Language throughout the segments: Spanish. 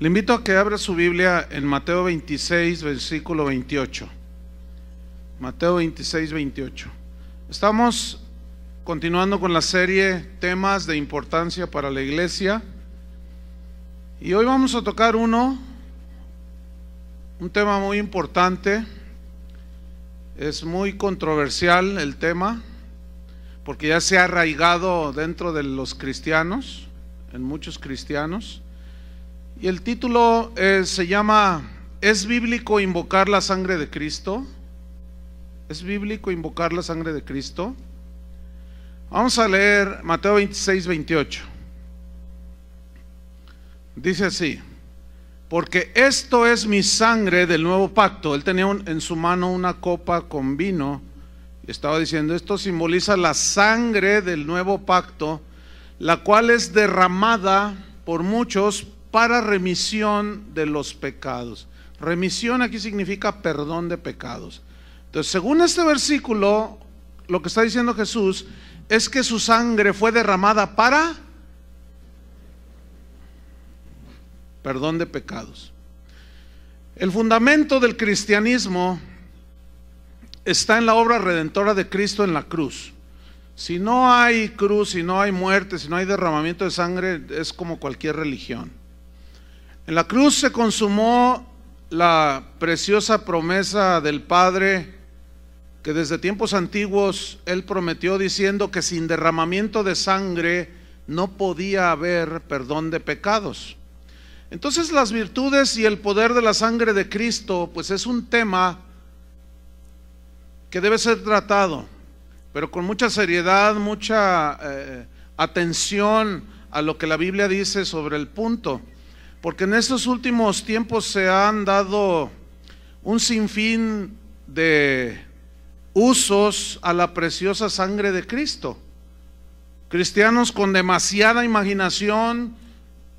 Le invito a que abra su Biblia en Mateo 26, versículo 28. Mateo 26, 28. Estamos continuando con la serie temas de importancia para la iglesia. Y hoy vamos a tocar uno, un tema muy importante. Es muy controversial el tema, porque ya se ha arraigado dentro de los cristianos, en muchos cristianos. Y el título eh, se llama ¿Es bíblico invocar la sangre de Cristo? ¿Es bíblico invocar la sangre de Cristo? Vamos a leer Mateo 26, 28. Dice así, porque esto es mi sangre del nuevo pacto. Él tenía en su mano una copa con vino y estaba diciendo, esto simboliza la sangre del nuevo pacto, la cual es derramada por muchos para remisión de los pecados. Remisión aquí significa perdón de pecados. Entonces, según este versículo, lo que está diciendo Jesús es que su sangre fue derramada para perdón de pecados. El fundamento del cristianismo está en la obra redentora de Cristo en la cruz. Si no hay cruz, si no hay muerte, si no hay derramamiento de sangre, es como cualquier religión. En la cruz se consumó la preciosa promesa del Padre que desde tiempos antiguos Él prometió diciendo que sin derramamiento de sangre no podía haber perdón de pecados. Entonces las virtudes y el poder de la sangre de Cristo pues es un tema que debe ser tratado, pero con mucha seriedad, mucha eh, atención a lo que la Biblia dice sobre el punto. Porque en estos últimos tiempos se han dado un sinfín de usos a la preciosa sangre de Cristo. Cristianos con demasiada imaginación,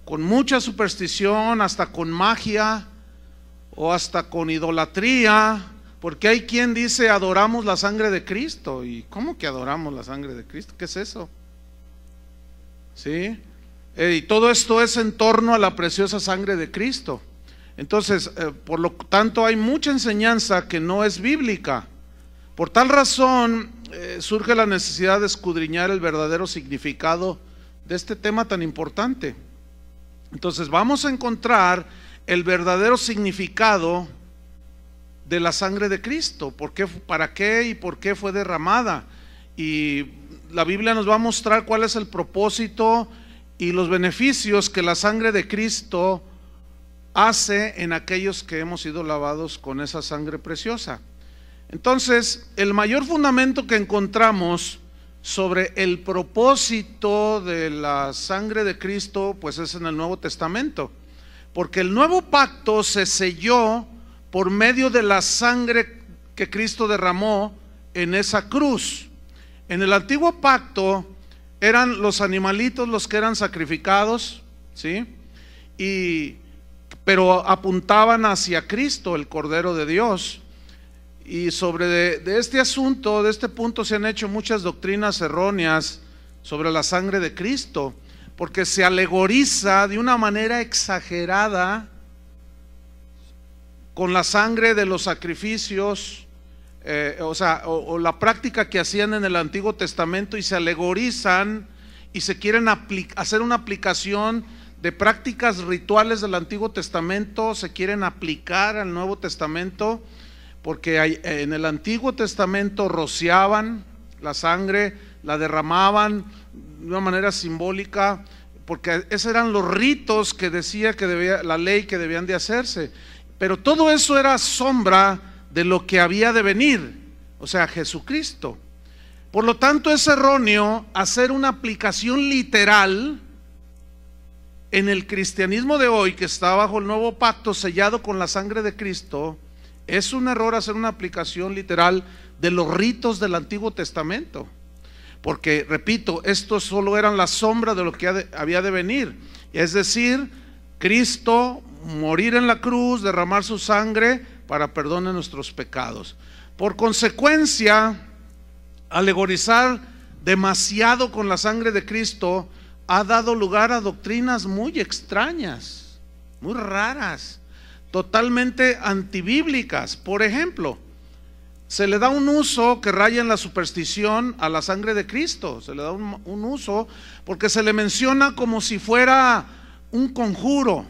con mucha superstición, hasta con magia o hasta con idolatría, porque hay quien dice adoramos la sangre de Cristo. ¿Y cómo que adoramos la sangre de Cristo? ¿Qué es eso? ¿Sí? Eh, y todo esto es en torno a la preciosa sangre de Cristo. Entonces, eh, por lo tanto, hay mucha enseñanza que no es bíblica. Por tal razón, eh, surge la necesidad de escudriñar el verdadero significado de este tema tan importante. Entonces, vamos a encontrar el verdadero significado de la sangre de Cristo, por qué, para qué y por qué fue derramada. Y la Biblia nos va a mostrar cuál es el propósito y los beneficios que la sangre de Cristo hace en aquellos que hemos sido lavados con esa sangre preciosa. Entonces, el mayor fundamento que encontramos sobre el propósito de la sangre de Cristo, pues es en el Nuevo Testamento. Porque el nuevo pacto se selló por medio de la sangre que Cristo derramó en esa cruz. En el antiguo pacto, eran los animalitos los que eran sacrificados, ¿sí? Y, pero apuntaban hacia Cristo, el Cordero de Dios. Y sobre de, este asunto, de este punto, se han hecho muchas doctrinas erróneas sobre la sangre de Cristo, porque se alegoriza de una manera exagerada con la sangre de los sacrificios eh, o sea, o, la práctica que hacían en el Antiguo Testamento y se alegorizan y se quieren hacer una aplicación de prácticas rituales del Antiguo Testamento, se quieren aplicar al Nuevo Testamento, porque en el Antiguo Testamento rociaban la sangre, la derramaban de una manera simbólica, porque esos eran los ritos que decía que debía, la ley que debían de hacerse. Pero todo eso era sombra de lo que había de venir, o sea, Jesucristo. Por lo tanto, es erróneo hacer una aplicación literal en el cristianismo de hoy, que está bajo el nuevo pacto sellado con la sangre de Cristo. Es un error hacer una aplicación literal de los ritos del Antiguo Testamento. Porque, repito, estos solo eran la sombra de lo que había de venir. Es decir, Cristo morir en la cruz, derramar su sangre para perdón nuestros pecados. Por consecuencia, alegorizar demasiado con la sangre de Cristo ha dado lugar a doctrinas muy extrañas. muy raras, totalmente antibíblicas. Por ejemplo, se le da un uso que raya en la superstición a la sangre de Cristo. Se le da un, uso porque se le menciona como si fuera un conjuro.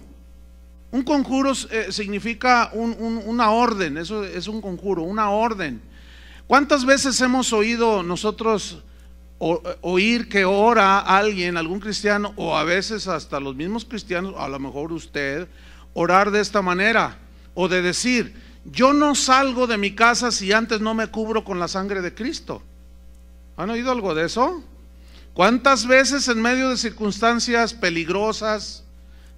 Un conjuro eh, significa una orden, eso es un conjuro, una orden. ¿Cuántas veces hemos oído nosotros oír que ora alguien, algún cristiano, o a veces hasta los mismos cristianos, a lo mejor usted, orar de esta manera? O de decir, yo no salgo de mi casa si antes no me cubro con la sangre de Cristo. ¿Han oído algo de eso? ¿Cuántas veces en medio de circunstancias peligrosas,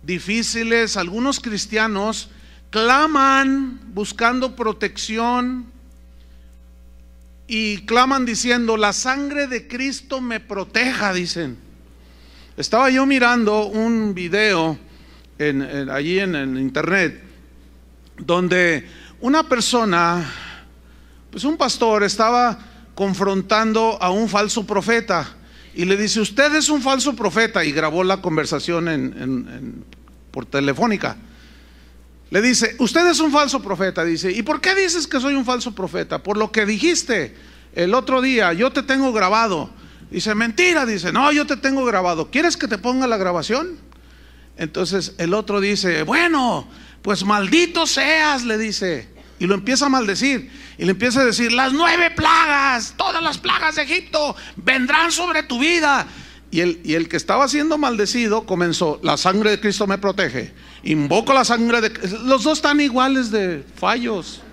difíciles, algunos cristianos claman buscando protección y claman diciendo, la sangre de Cristo me proteja, dicen. Estaba yo mirando un video allí en el internet donde una persona, pues un pastor estaba confrontando a un falso profeta y le dice, usted es un falso profeta y grabó la conversación en, por telefónica. Le dice, usted es un falso profeta, dice, ¿y por qué dices que soy un falso profeta? Por lo que dijiste el otro día, yo te tengo grabado. Dice, mentira, dice, no, yo te tengo grabado. ¿Quieres que te ponga la grabación? Entonces el otro dice, bueno, pues maldito seas, le dice. Y lo empieza a maldecir. Y le empieza a decir, las nueve plagas, todas las plagas de Egipto vendrán sobre tu vida. Y el, y el que estaba siendo maldecido comenzó, la sangre de Cristo me protege. Invoco la sangre de... Los dos están iguales de fallos.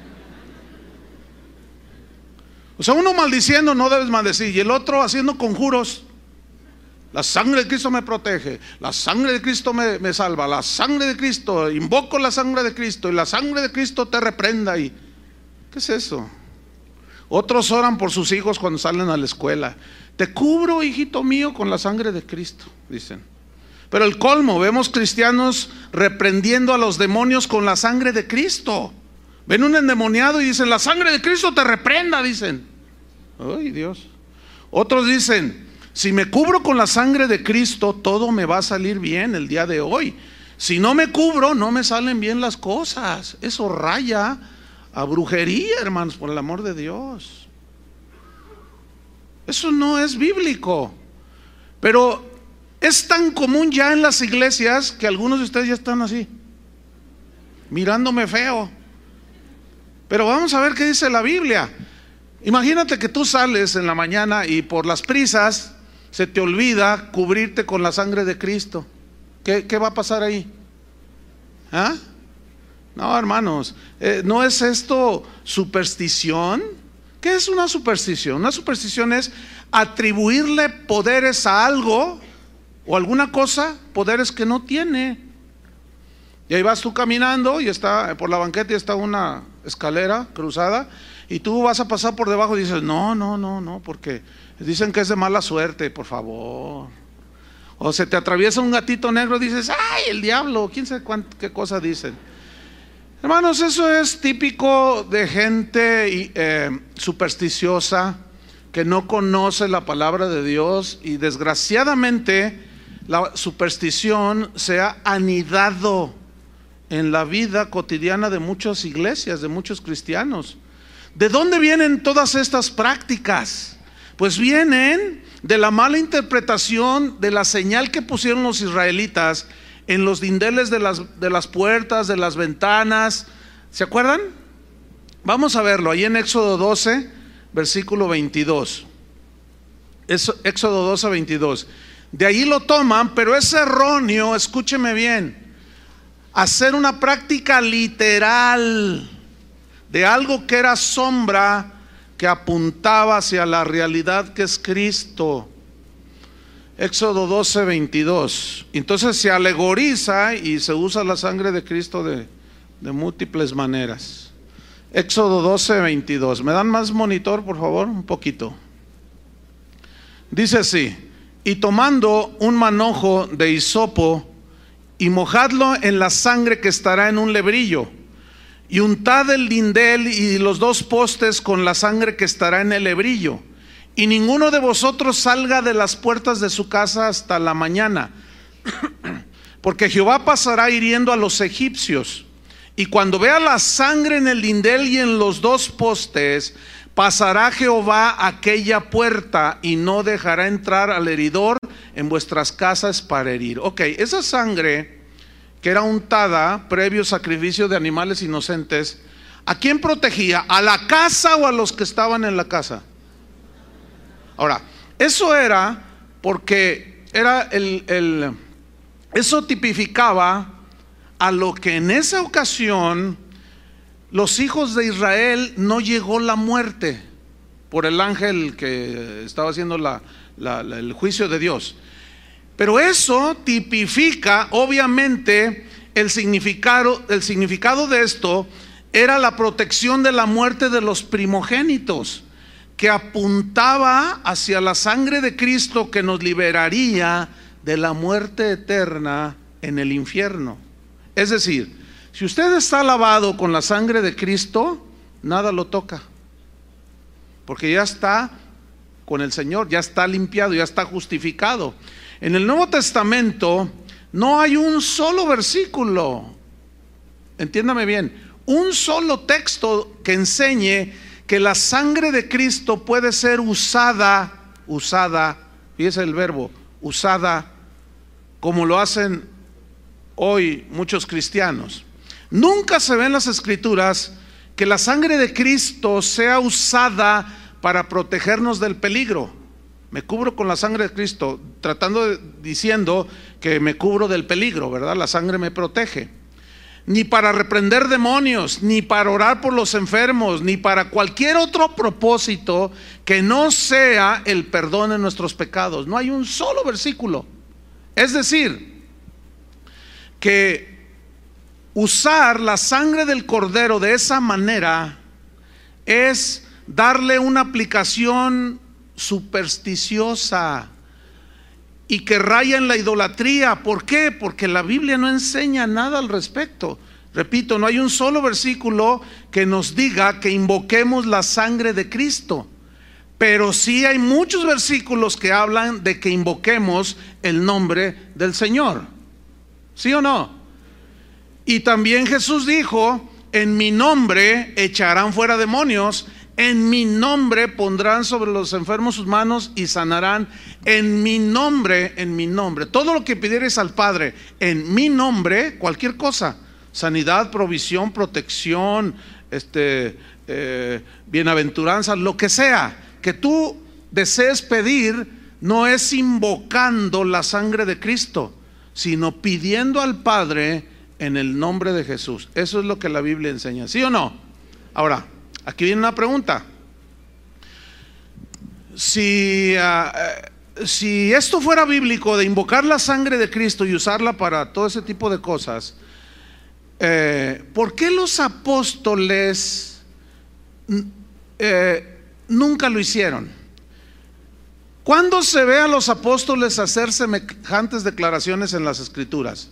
O sea, uno maldiciendo no debes maldecir y el otro haciendo conjuros. La sangre de Cristo me protege, la sangre de Cristo me, salva, la sangre de Cristo, invoco la sangre de Cristo y la sangre de Cristo te reprenda. Y, ¿Qué es eso? Otros oran por sus hijos cuando salen a la escuela. Te cubro, hijito mío, con la sangre de Cristo, dicen. Pero el colmo, vemos cristianos reprendiendo a los demonios con la sangre de Cristo. Ven un endemoniado y dicen, la sangre de Cristo te reprenda, dicen. Ay, Dios. Otros dicen, si me cubro con la sangre de Cristo, todo me va a salir bien el día de hoy. Si no me cubro, no me salen bien las cosas. Eso raya a brujería, hermanos, por el amor de Dios. Eso no es bíblico. Pero es tan común ya en las iglesias que algunos de ustedes ya están así, mirándome feo. Pero vamos a ver qué dice la Biblia. Imagínate que tú sales en la mañana y por las prisas se te olvida cubrirte con la sangre de Cristo. ¿Qué, va a pasar ahí? ¿Ah? No, hermanos, eh, ¿no es esto superstición? ¿Qué es una superstición? Una superstición es atribuirle poderes a algo o alguna cosa, poderes que no tiene. Y ahí vas tú caminando y está por la banqueta y está una escalera cruzada y tú vas a pasar por debajo y dices, no, no, no, no, porque Dicen que es de mala suerte, por favor. O se te atraviesa un gatito negro, dices, ay, el diablo, quién sabe qué cosa dicen. Hermanos, eso es típico de gente eh, supersticiosa que no conoce la palabra de Dios y desgraciadamente la superstición se ha anidado en la vida cotidiana de muchas iglesias, de muchos cristianos. ¿De dónde vienen todas estas prácticas? Pues vienen de la mala interpretación de la señal que pusieron los israelitas en los dindeles de las, de las puertas, de las ventanas. ¿Se acuerdan? Vamos a verlo ahí en Éxodo 12, versículo 22. Éxodo 12, 22. De ahí lo toman, pero es erróneo, escúcheme bien, hacer una práctica literal de algo que era sombra que apuntaba hacia la realidad que es Cristo. Éxodo 12, 22. Entonces se alegoriza y se usa la sangre de Cristo de, múltiples maneras. Éxodo 12, 22. ¿Me dan más monitor, por favor? Un poquito. Dice así, y tomando un manojo de hisopo y mojadlo en la sangre que estará en un lebrillo y untad el lindel y los dos postes con la sangre que estará en el hebrillo. Y ninguno de vosotros salga de las puertas de su casa hasta la mañana. porque Jehová pasará hiriendo a los egipcios. Y cuando vea la sangre en el lindel y en los dos postes, pasará Jehová aquella puerta y no dejará entrar al heridor en vuestras casas para herir. Ok, esa sangre que era untada previo sacrificio de animales inocentes, ¿a quién protegía? ¿A la casa o a los que estaban en la casa? Ahora, eso era porque era el, el eso tipificaba a lo que en esa ocasión los hijos de Israel no llegó la muerte por el ángel que estaba haciendo el juicio de Dios. Pero eso tipifica, obviamente, el significado, de esto era la protección de la muerte de los primogénitos, que apuntaba hacia la sangre de Cristo que nos liberaría de la muerte eterna en el infierno. Es decir, si usted está lavado con la sangre de Cristo, nada lo toca. Porque ya está con el Señor, ya está limpiado, ya está justificado. En el Nuevo Testamento no hay un solo versículo, entiéndame bien, un solo texto que enseñe que la sangre de Cristo puede ser usada, usada, fíjese el verbo, usada como lo hacen hoy muchos cristianos. Nunca se ve en las escrituras que la sangre de Cristo sea usada para protegernos del peligro. Me cubro con la sangre de Cristo, tratando de, diciendo que me cubro del peligro, ¿verdad? La sangre me protege. Ni para reprender demonios, ni para orar por los enfermos, ni para cualquier otro propósito que no sea el perdón de nuestros pecados. No hay un solo versículo. Es decir, que usar la sangre del cordero de esa manera es darle una aplicación supersticiosa y que raya en la idolatría. ¿Por qué? Porque la Biblia no enseña nada al respecto. Repito, no hay un solo versículo que nos diga que invoquemos la sangre de Cristo. Pero sí hay muchos versículos que hablan de que invoquemos el nombre del Señor. ¿Sí o no? Y también Jesús dijo, en mi nombre echarán fuera demonios, en mi nombre pondrán sobre los enfermos sus manos y sanarán. En mi nombre, en mi nombre. Todo lo que pidieres al Padre, en mi nombre, cualquier cosa. Sanidad, provisión, protección, este, eh, bienaventuranza, lo que sea que tú desees pedir, no es invocando la sangre de Cristo sino pidiendo al Padre en el nombre de Jesús. Eso es lo que la Biblia enseña, ¿sí o no? Ahora, aquí viene una pregunta. Si, ah, eh, si esto fuera bíblico de invocar la sangre de Cristo y usarla para todo ese tipo de cosas, eh, ¿por qué los apóstoles eh, nunca lo hicieron? ¿Cuándo se ve a los apóstoles hacer semejantes declaraciones en las escrituras?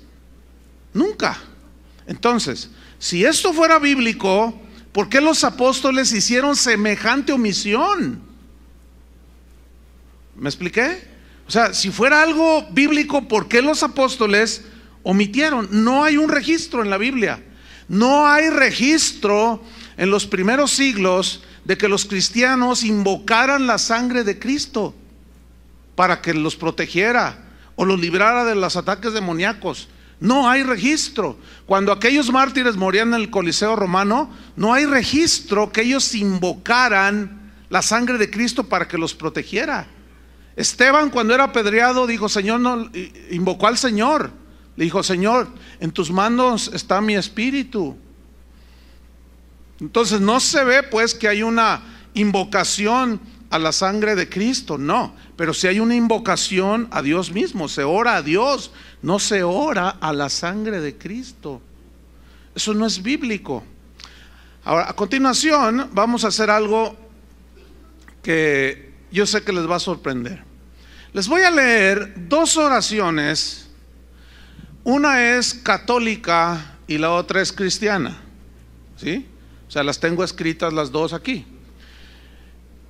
Nunca. Entonces, si esto fuera bíblico, ¿por qué los apóstoles hicieron semejante omisión? ¿Me expliqué? O sea, si fuera algo bíblico, ¿por qué los apóstoles omitieron? No hay un registro en la Biblia. No hay registro en los primeros siglos de que los cristianos invocaran la sangre de Cristo para que los protegiera o los librara de los ataques demoníacos. No hay registro. Cuando aquellos mártires morían en el Coliseo romano, no hay registro que ellos invocaran la sangre de Cristo para que los protegiera. Esteban cuando era apedreado dijo, Señor, no, invocó al Señor. Le dijo, Señor, en tus manos está mi espíritu. Entonces no se ve pues que hay una invocación a la sangre de Cristo, no, pero si hay una invocación a Dios mismo, se ora a Dios, no se ora a la sangre de Cristo. Eso no es bíblico. Ahora, a continuación vamos a hacer algo que yo sé que les va a sorprender. Les voy a leer dos oraciones. Una es católica y la otra es cristiana. ¿Sí? O sea, las tengo escritas las dos aquí.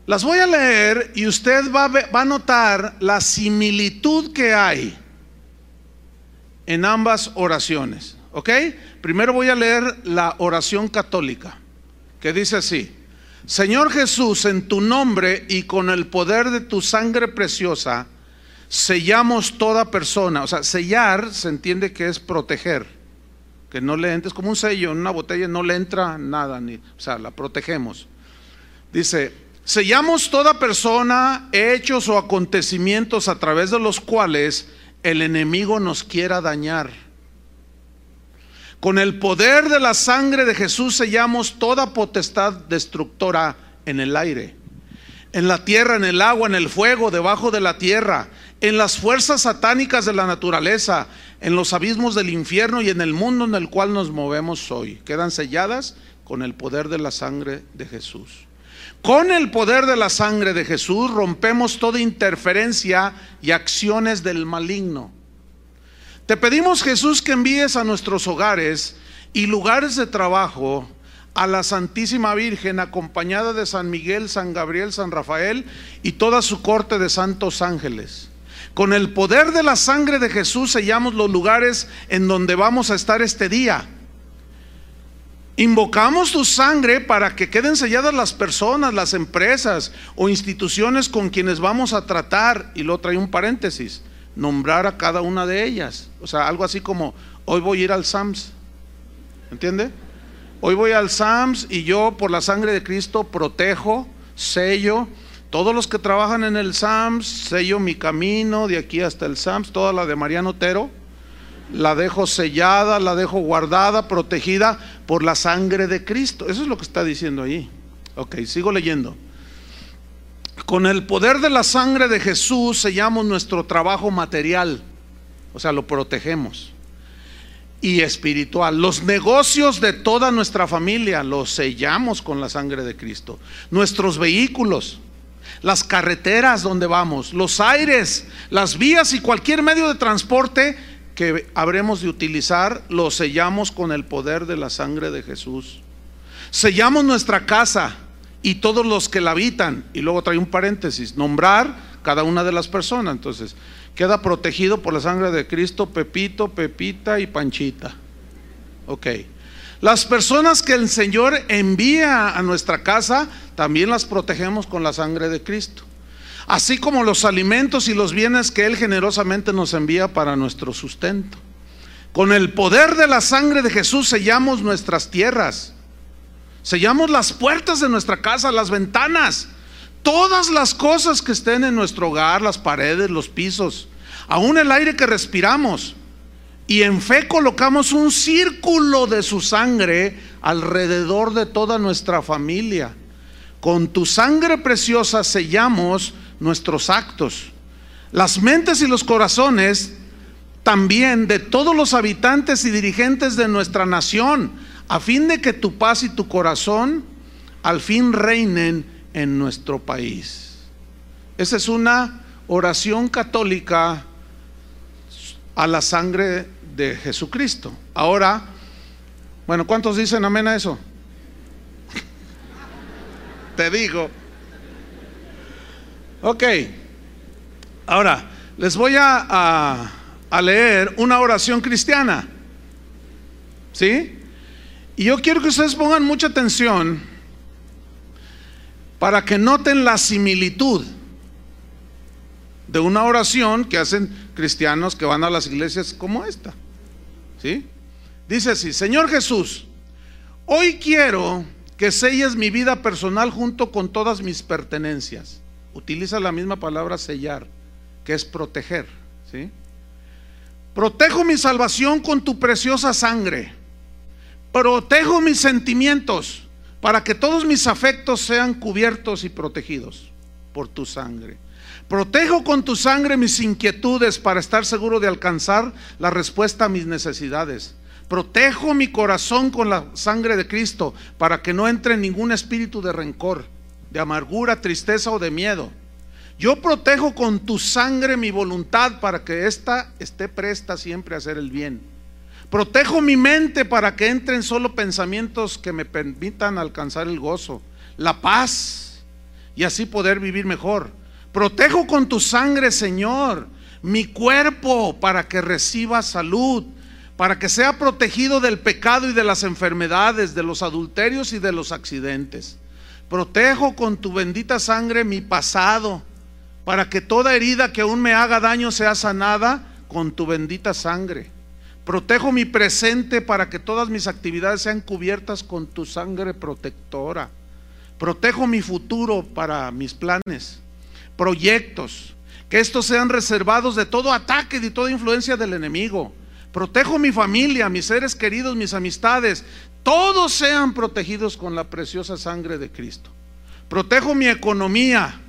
Las voy a leer y usted va a, notar la similitud que hay en ambas oraciones. ¿Ok? Primero voy a leer la oración católica, que dice así. Señor Jesús, en tu nombre y con el poder de tu sangre preciosa, sellamos toda persona. O sea, sellar se entiende que es proteger. Que no le entres como un sello en una botella, no le entra nada, ni, o sea, la protegemos. Dice, sellamos toda persona, hechos o acontecimientos a través de los cuales el enemigo nos quiera dañar. Con el poder de la sangre de Jesús sellamos toda potestad destructora en el aire, en la tierra, en el agua, en el fuego, debajo de la tierra, en las fuerzas satánicas de la naturaleza, en los abismos del infierno y en el mundo en el cual nos movemos hoy. Quedan selladas con el poder de la sangre de Jesús. Con el poder de la sangre de Jesús rompemos toda interferencia y acciones del maligno. Te pedimos Jesús que envíes a nuestros hogares y lugares de trabajo a la Santísima Virgen acompañada de San Miguel, San Gabriel, San Rafael y toda su corte de santos ángeles. Con el poder de la sangre de Jesús sellamos los lugares en donde vamos a estar este día. Invocamos tu sangre para que queden selladas las personas, las empresas o instituciones con quienes vamos a tratar. Y lo trae un paréntesis nombrar a cada una de ellas. O sea, algo así como, hoy voy a ir al SAMS. ¿Entiende? Hoy voy al SAMS y yo por la sangre de Cristo protejo, sello. Todos los que trabajan en el SAMS, sello mi camino de aquí hasta el SAMS, toda la de Mariano Otero, la dejo sellada, la dejo guardada, protegida por la sangre de Cristo. Eso es lo que está diciendo ahí. Ok, sigo leyendo. Con el poder de la sangre de Jesús sellamos nuestro trabajo material, o sea, lo protegemos. Y espiritual. Los negocios de toda nuestra familia los sellamos con la sangre de Cristo. Nuestros vehículos, las carreteras donde vamos, los aires, las vías y cualquier medio de transporte que habremos de utilizar, los sellamos con el poder de la sangre de Jesús. Sellamos nuestra casa, y todos los que la habitan. Y luego trae un paréntesis, nombrar cada una de las personas. Entonces, queda protegido por la sangre de Cristo Pepito, Pepita y Panchita. Ok. Las personas que el Señor envía a nuestra casa, también las protegemos con la sangre de Cristo. Así como los alimentos y los bienes que Él generosamente nos envía para nuestro sustento. Con el poder de la sangre de Jesús sellamos nuestras tierras Sellamos las puertas de nuestra casa, las ventanas, todas las cosas que estén en nuestro hogar, las paredes, los pisos, aún el aire que respiramos. Y en fe colocamos un círculo de su sangre alrededor de toda nuestra familia. Con tu sangre preciosa sellamos nuestros actos. Las mentes y los corazones también de todos los habitantes y dirigentes de nuestra nación a fin de que tu paz y tu corazón al fin reinen en nuestro país. Esa es una oración católica a la sangre de Jesucristo. Ahora, bueno, ¿cuántos dicen amén a eso? Te digo. Ok. Ahora, les voy a, a leer una oración cristiana. ¿Sí? Y yo quiero que ustedes pongan mucha atención para que noten la similitud de una oración que hacen cristianos que van a las iglesias como esta. ¿Sí? Dice así, Señor Jesús, hoy quiero que selles mi vida personal junto con todas mis pertenencias. Utiliza la misma palabra sellar, que es proteger. ¿sí? Protejo mi salvación con tu preciosa sangre Protejo mis sentimientos para que todos mis afectos sean cubiertos y protegidos por tu sangre. Protejo con tu sangre mis inquietudes para estar seguro de alcanzar la respuesta a mis necesidades. Protejo mi corazón con la sangre de Cristo para que no entre ningún espíritu de rencor, de amargura, tristeza o de miedo. Yo protejo con tu sangre mi voluntad para que ésta esté presta siempre a hacer el bien Protejo mi mente para que entren solo pensamientos que me permitan alcanzar el gozo, la paz y así poder vivir mejor. Protejo con tu sangre, Señor, mi cuerpo para que reciba salud, para que sea protegido del pecado y de las enfermedades, de los adulterios y de los accidentes. Protejo con tu bendita sangre mi pasado, para que toda herida que aún me haga daño sea sanada con tu bendita sangre. Protejo mi presente para que todas mis actividades sean cubiertas con tu sangre protectora. Protejo mi futuro para mis planes, proyectos, que estos sean reservados de todo ataque y toda influencia del enemigo. Protejo mi familia, mis seres queridos, mis amistades. Todos sean protegidos con la preciosa sangre de Cristo. Protejo mi economía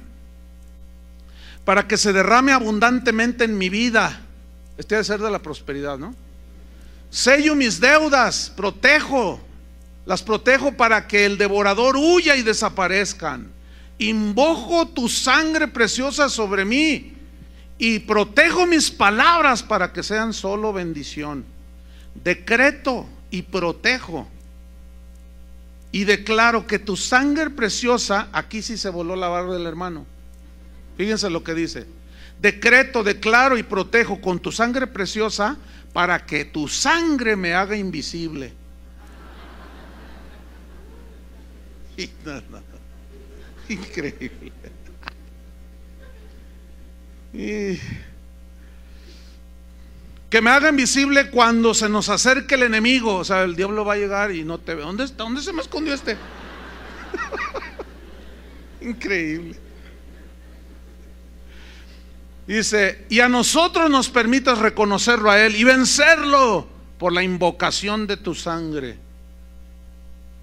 para que se derrame abundantemente en mi vida. Este debe ser de la prosperidad, ¿no? Sello mis deudas, protejo, las protejo para que el devorador huya y desaparezcan. Invoco tu sangre preciosa sobre mí y protejo mis palabras para que sean solo bendición. Decreto y protejo y declaro que tu sangre preciosa, aquí sí se voló la barba del hermano. Fíjense lo que dice. Decreto, declaro y protejo con tu sangre preciosa para que tu sangre me haga invisible. Increíble. que me haga invisible cuando se nos acerque el enemigo. O sea, el diablo va a llegar y no te ve. ¿Dónde está? ¿Dónde se me escondió este? Increíble. Dice, y a nosotros nos permitas reconocerlo a Él y vencerlo por la invocación de tu sangre.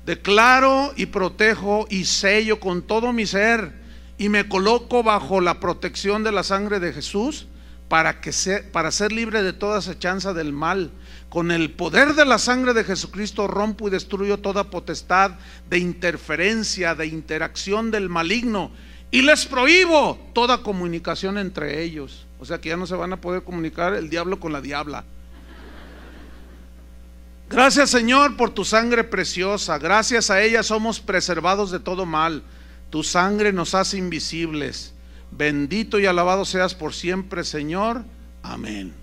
Declaro y protejo y sello con todo mi ser y me coloco bajo la protección de la sangre de Jesús para, que para ser libre de toda acechanza del mal. Con el poder de la sangre de Jesucristo rompo y destruyo toda potestad de interferencia, de interacción del maligno y les prohíbo toda comunicación entre ellos. O sea que ya no se van a poder comunicar el diablo con la diabla. Gracias Señor por tu sangre preciosa. Gracias a ella somos preservados de todo mal. Tu sangre nos hace invisibles. Bendito y alabado seas por siempre, Señor. Amén.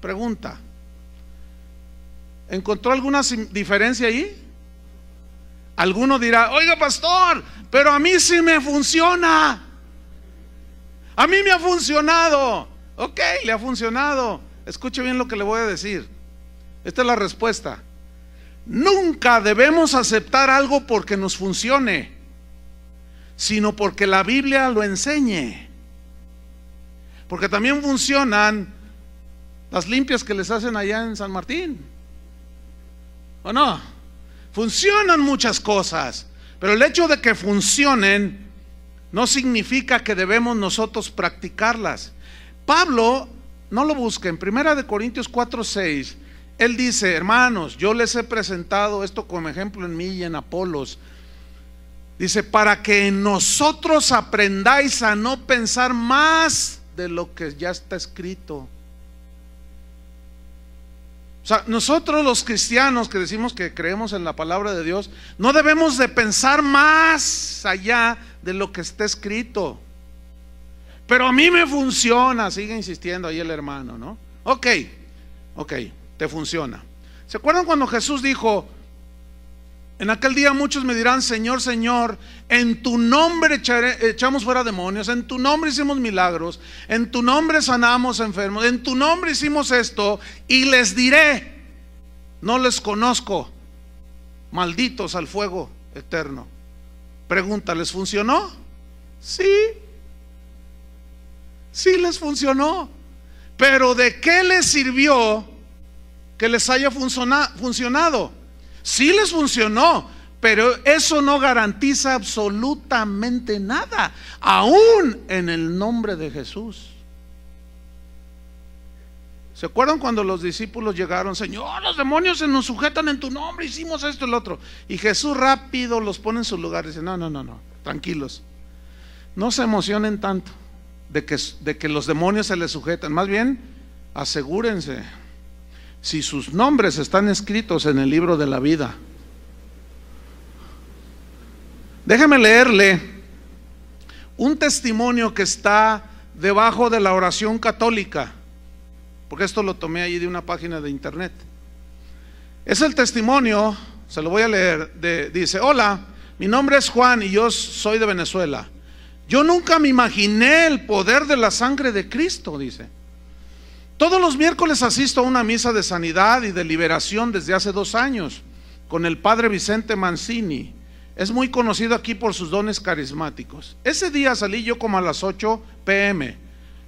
Pregunta. ¿Encontró alguna diferencia ahí? Alguno dirá, oiga pastor, pero a mí sí me funciona. A mí me ha funcionado. Ok, le ha funcionado. Escuche bien lo que le voy a decir. Esta es la respuesta. Nunca debemos aceptar algo porque nos funcione, sino porque la Biblia lo enseñe. Porque también funcionan las limpias que les hacen allá en San Martín. ¿O no? Funcionan muchas cosas. Pero el hecho de que funcionen no significa que debemos nosotros practicarlas. Pablo, no lo busquen, Primera de Corintios 4, 6, él dice, hermanos, yo les he presentado esto como ejemplo en mí y en Apolos. Dice, para que nosotros aprendáis a no pensar más de lo que ya está escrito o sea, nosotros los cristianos que decimos que creemos en la palabra de Dios, no debemos de pensar más allá de lo que está escrito. Pero a mí me funciona, sigue insistiendo ahí el hermano, ¿no? Ok, ok, te funciona. ¿Se acuerdan cuando Jesús dijo, en aquel día muchos me dirán, Señor, Señor, en tu nombre echamos fuera demonios, en tu nombre hicimos milagros, en tu nombre sanamos enfermos, en tu nombre hicimos esto y les diré, no les conozco, malditos al fuego eterno. Pregunta, ¿les funcionó? Sí, sí les funcionó, pero ¿de qué les sirvió que les haya funcionado? Sí les funcionó, pero eso no garantiza absolutamente nada, aún en el nombre de Jesús. ¿Se acuerdan cuando los discípulos llegaron? Señor, los demonios se nos sujetan en tu nombre, hicimos esto y lo otro. Y Jesús rápido los pone en su lugar y dice, no, no, no, no, tranquilos. No se emocionen tanto de que, de que los demonios se les sujetan. Más bien, asegúrense si sus nombres están escritos en el libro de la vida. Déjeme leerle un testimonio que está debajo de la oración católica. porque esto lo tomé allí de una página de internet. Es el testimonio, se lo voy a leer, dice, hola, mi nombre es Juan y yo soy de Venezuela. Yo nunca me imaginé el poder de la sangre de Cristo, dice. Todos los miércoles asisto a una misa de sanidad y de liberación desde hace dos años con el padre Vicente Mancini. Es muy conocido aquí por sus dones carismáticos. Ese día salí yo como a las 8 pm.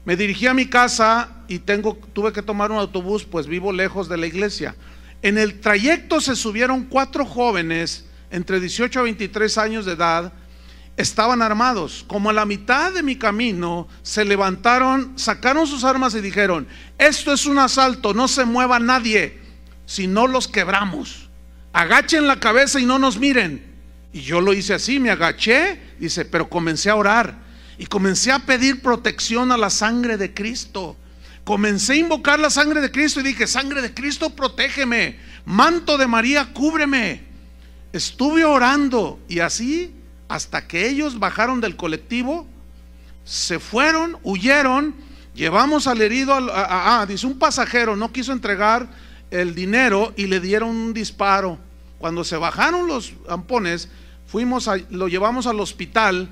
Me dirigí a mi casa y tuve que tomar un autobús, pues vivo lejos de la iglesia. En el trayecto se subieron cuatro jóvenes entre 18 a 23 años de edad. Estaban armados. Como a la mitad de mi camino se levantaron, sacaron sus armas y dijeron, esto es un asalto, no se mueva nadie, si no los quebramos. Agachen la cabeza y no nos miren. Y yo lo hice así, me agaché, dice, pero comencé a orar y comencé a pedir protección a la sangre de Cristo. Comencé a invocar la sangre de Cristo y dije, sangre de Cristo, protégeme. Manto de María, cúbreme. Estuve orando y así hasta que ellos bajaron del colectivo, se fueron, huyeron, llevamos al herido, a, dice un pasajero, no quiso entregar el dinero y le dieron un disparo. Cuando se bajaron los ampones, fuimos lo llevamos al hospital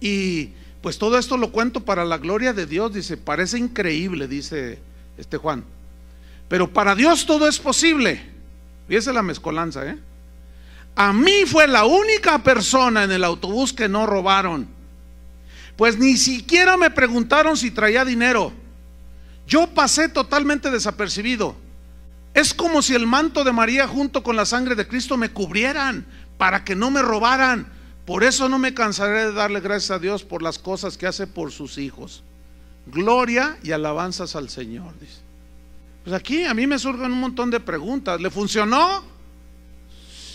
y pues todo esto lo cuento para la gloria de Dios, dice, parece increíble, dice este Juan. Pero para Dios todo es posible. Fíjese la mezcolanza, ¿eh? A mí fue la única persona en el autobús que no robaron. Pues ni siquiera me preguntaron si traía dinero. Yo pasé totalmente desapercibido. Es como si el manto de María junto con la sangre de Cristo me cubrieran para que no me robaran. Por eso no me cansaré de darle gracias a Dios por las cosas que hace por sus hijos. Gloria y alabanzas al Señor. Dice. Pues aquí a mí me surgen un montón de preguntas. ¿Le funcionó?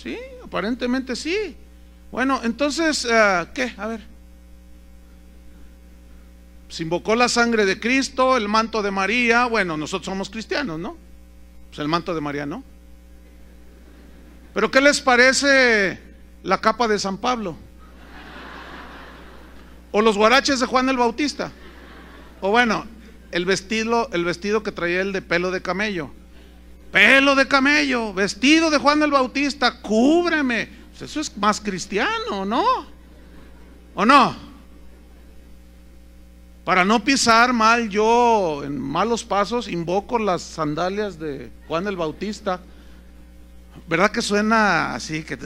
Sí, aparentemente sí. Bueno, entonces, eh, ¿qué? A ver. Se invocó la sangre de Cristo, el manto de María. Bueno, nosotros somos cristianos, ¿no? Pues el manto de María no. Pero ¿qué les parece la capa de San Pablo? O los guaraches de Juan el Bautista. O bueno, el vestido, el vestido que traía el de pelo de camello. Pelo de camello, vestido de Juan el Bautista, cúbreme. Pues eso es más cristiano, ¿no? ¿O no? Para no pisar mal yo en malos pasos, invoco las sandalias de Juan el Bautista ¿Verdad que suena así? Que,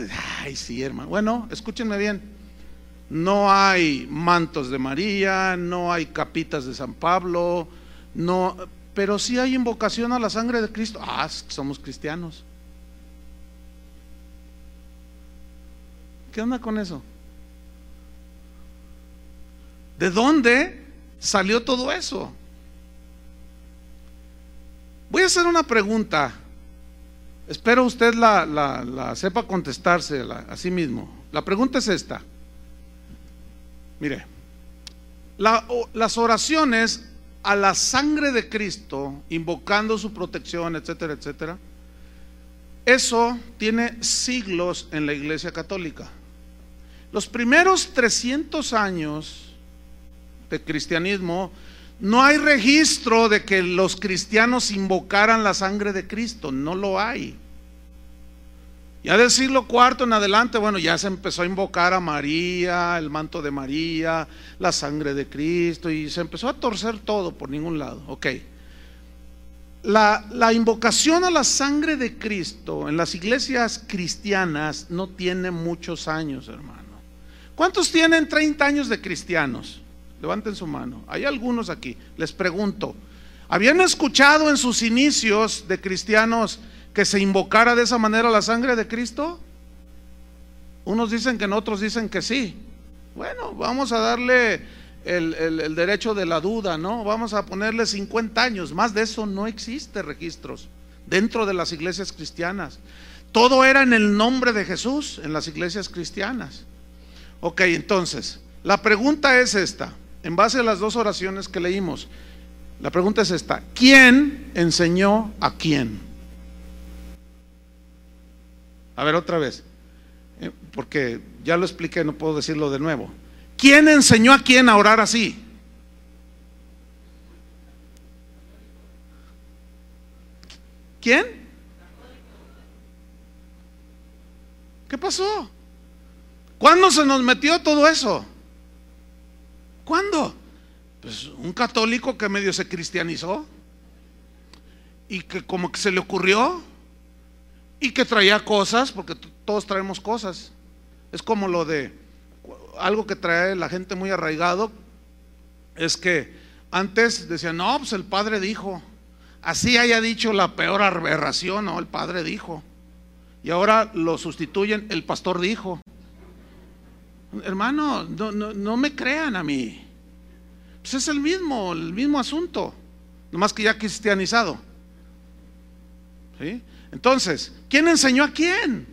ay, sí, hermano. Bueno, escúchenme bien. No hay mantos de María, no hay capitas de San Pablo, no, pero sí hay invocación a la sangre de Cristo. Ah, somos cristianos. ¿Qué onda con eso? ¿De dónde salió todo eso? Voy a hacer una pregunta Espero usted la, sepa contestarse a sí mismo. La pregunta es esta. Mire, las oraciones a la sangre de Cristo, invocando su protección, etcétera, etcétera, eso tiene siglos en la Iglesia Católica. Los primeros 300 años de cristianismo no hay registro de que los cristianos invocaran la sangre de Cristo, no lo hay. Ya del siglo IV en adelante, bueno, ya se empezó a invocar a María, el manto de María, la sangre de Cristo, y se empezó a torcer todo por ningún lado. Ok. La, la invocación a la sangre de Cristo en las iglesias cristianas no tiene muchos años, hermano. ¿Cuántos tienen 30 años de cristianos? Levanten su mano. Hay algunos aquí. Les pregunto, ¿habían escuchado en sus inicios de cristianos que se invocara de esa manera la sangre de Cristo? Unos dicen que no, otros dicen que sí. Bueno, vamos a darle el, el, derecho de la duda, ¿no? Vamos a ponerle 50 años. Más de eso no existe registros dentro de las iglesias cristianas. Todo era en el nombre de Jesús en las iglesias cristianas. Ok, entonces, la pregunta es esta en base a las dos oraciones que leímos, la pregunta es esta, ¿quién enseñó a quién? A ver otra vez, eh, porque ya lo expliqué, no puedo decirlo de nuevo. ¿Quién enseñó a quién a orar así? ¿Quién? ¿Qué pasó? ¿Cuándo se nos metió todo eso? ¿Cuándo? Pues un católico que medio se cristianizó y que como que se le ocurrió y que traía cosas, porque todos traemos cosas. Es como lo de algo que trae la gente muy arraigado, es que antes decían, no, pues el padre dijo, así haya dicho la peor aberración, no, el padre dijo. Y ahora lo sustituyen, el pastor dijo. Hermano, no, no, me crean a mí. Pues es el mismo, el mismo asunto, nomás que ya cristianizado. ¿Sí? Entonces, ¿quién enseñó a quién?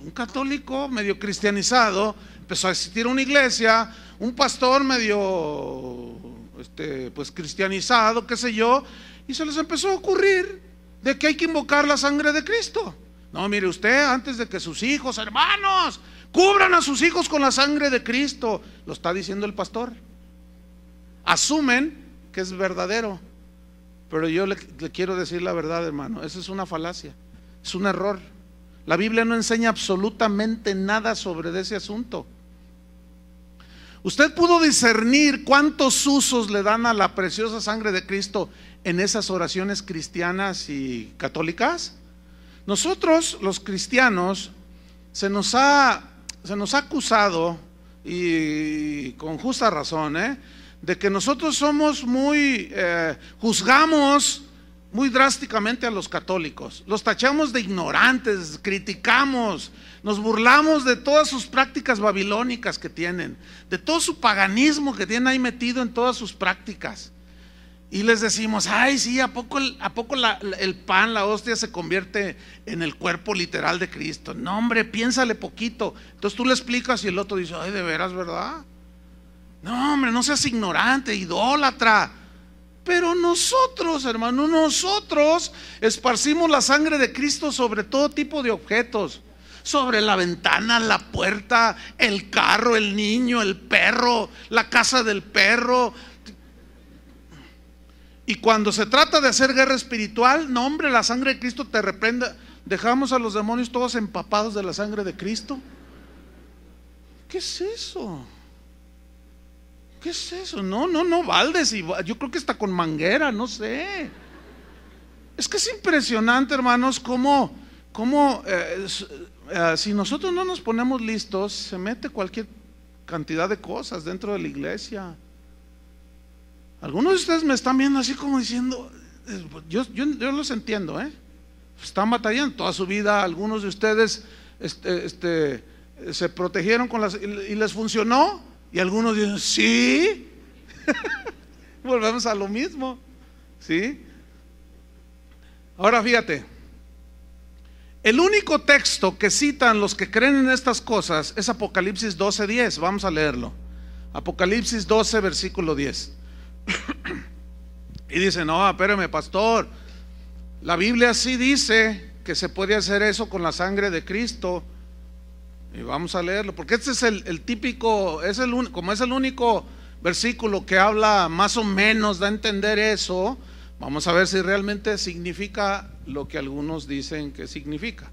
Un católico medio cristianizado empezó a existir una iglesia, un pastor medio este, pues cristianizado, qué sé yo, y se les empezó a ocurrir de que hay que invocar la sangre de Cristo. No, mire usted, antes de que sus hijos, hermanos, cubran a sus hijos con la sangre de Cristo, lo está diciendo el pastor. Asumen que es verdadero, pero yo le, quiero decir la verdad, hermano, esa es una falacia, es un error. La Biblia no enseña absolutamente nada sobre ese asunto. ¿Usted pudo discernir cuántos usos le dan a la preciosa sangre de Cristo en esas oraciones cristianas y católicas? Nosotros, los cristianos, se nos ha, se nos ha acusado, y con justa razón, ¿eh? De que nosotros somos muy, eh, juzgamos muy drásticamente a los católicos. Los tachamos de ignorantes, criticamos, nos burlamos de todas sus prácticas babilónicas que tienen, de todo su paganismo que tienen ahí metido en todas sus prácticas. Y les decimos, ay, sí, ¿a poco, el, a poco el pan, la hostia se convierte en el cuerpo literal de Cristo? No, hombre, piénsale poquito. Entonces tú le explicas y el otro dice, ay, de veras, ¿verdad? No, hombre, no seas ignorante, idólatra. Pero nosotros, hermano, nosotros esparcimos la sangre de Cristo sobre todo tipo de objetos. Sobre la ventana, la puerta, el carro, el niño, el perro, la casa del perro. Y cuando se trata de hacer guerra espiritual, no hombre, la sangre de Cristo te reprenda. Dejamos a los demonios todos empapados de la sangre de Cristo. ¿Qué es eso? ¿Qué es eso? No, no, no, Valdes. Yo creo que está con manguera, no sé. Es que es impresionante, hermanos, cómo, cómo eh, eh, si nosotros no nos ponemos listos, se mete cualquier cantidad de cosas dentro de la iglesia. Algunos de ustedes me están viendo así como diciendo, eh, yo, yo, los entiendo, ¿eh? Están batallando toda su vida, algunos de ustedes este, este, se protegieron con las, y les funcionó. Y algunos dicen, sí. Volvemos a lo mismo. ¿Sí? Ahora fíjate. El único texto que citan los que creen en estas cosas es Apocalipsis 12:10. Vamos a leerlo. Apocalipsis 12, versículo 10. y dice, no, espérame, pastor. La Biblia sí dice que se puede hacer eso con la sangre de Cristo. Y vamos a leerlo, porque este es el, típico, es el, como es el único versículo que habla más o menos, da a entender eso, vamos a ver si realmente significa lo que algunos dicen que significa.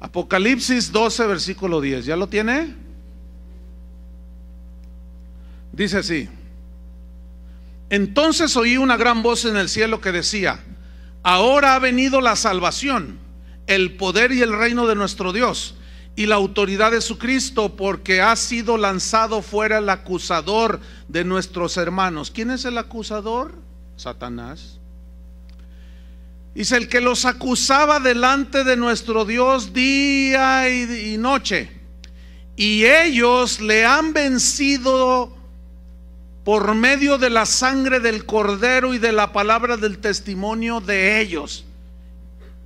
Apocalipsis 12, versículo 10, ¿ya lo tiene? Dice así, entonces oí una gran voz en el cielo que decía, ahora ha venido la salvación, el poder y el reino de nuestro Dios y la autoridad de su Cristo, porque ha sido lanzado fuera el acusador de nuestros hermanos. ¿Quién es el acusador? Satanás. Dice el que los acusaba delante de nuestro Dios día y, y noche. Y ellos le han vencido por medio de la sangre del cordero y de la palabra del testimonio de ellos.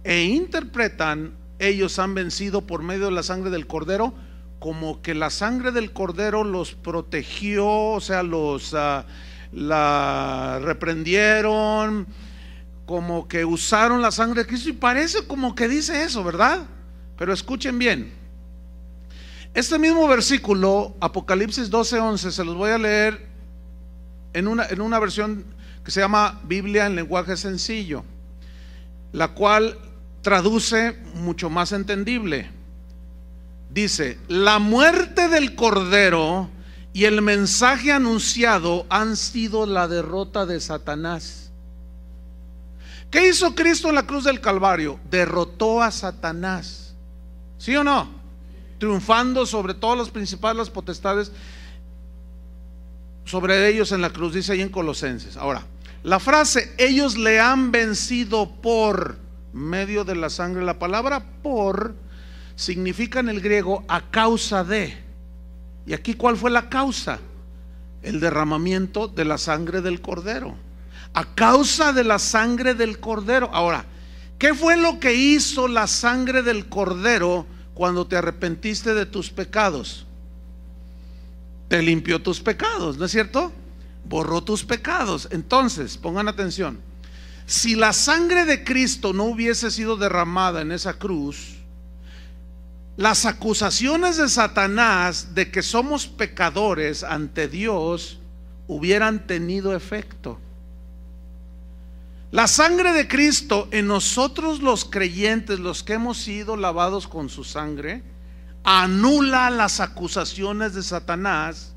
E interpretan ellos han vencido por medio de la sangre del cordero, como que la sangre del cordero los protegió, o sea, los ah, la reprendieron, como que usaron la sangre de Cristo y parece como que dice eso, ¿verdad? Pero escuchen bien. Este mismo versículo, Apocalipsis 12:11, se los voy a leer en una, en una versión que se llama Biblia en lenguaje sencillo. la cual traduce mucho más entendible. Dice, la muerte del Cordero y el mensaje anunciado han sido la derrota de Satanás. ¿Qué hizo Cristo en la cruz del Calvario? Derrotó a Satanás. ¿Sí o no? Triunfando sobre todos los principales, potestades, sobre ellos en la cruz, dice ahí en Colosenses. Ahora, la frase, ellos le han vencido por medio de la sangre, la palabra por significa en el griego a causa de. ¿Y aquí cuál fue la causa? El derramamiento de la sangre del cordero. A causa de la sangre del cordero. Ahora, ¿qué fue lo que hizo la sangre del cordero cuando te arrepentiste de tus pecados? Te limpió tus pecados, ¿no es cierto? borró tus pecados. Entonces, pongan atención, si la sangre de Cristo no hubiese sido derramada en esa cruz, las acusaciones de Satanás de que somos pecadores ante Dios hubieran tenido efecto. La sangre de Cristo en nosotros los creyentes, los que hemos sido lavados con su sangre, anula las acusaciones de Satanás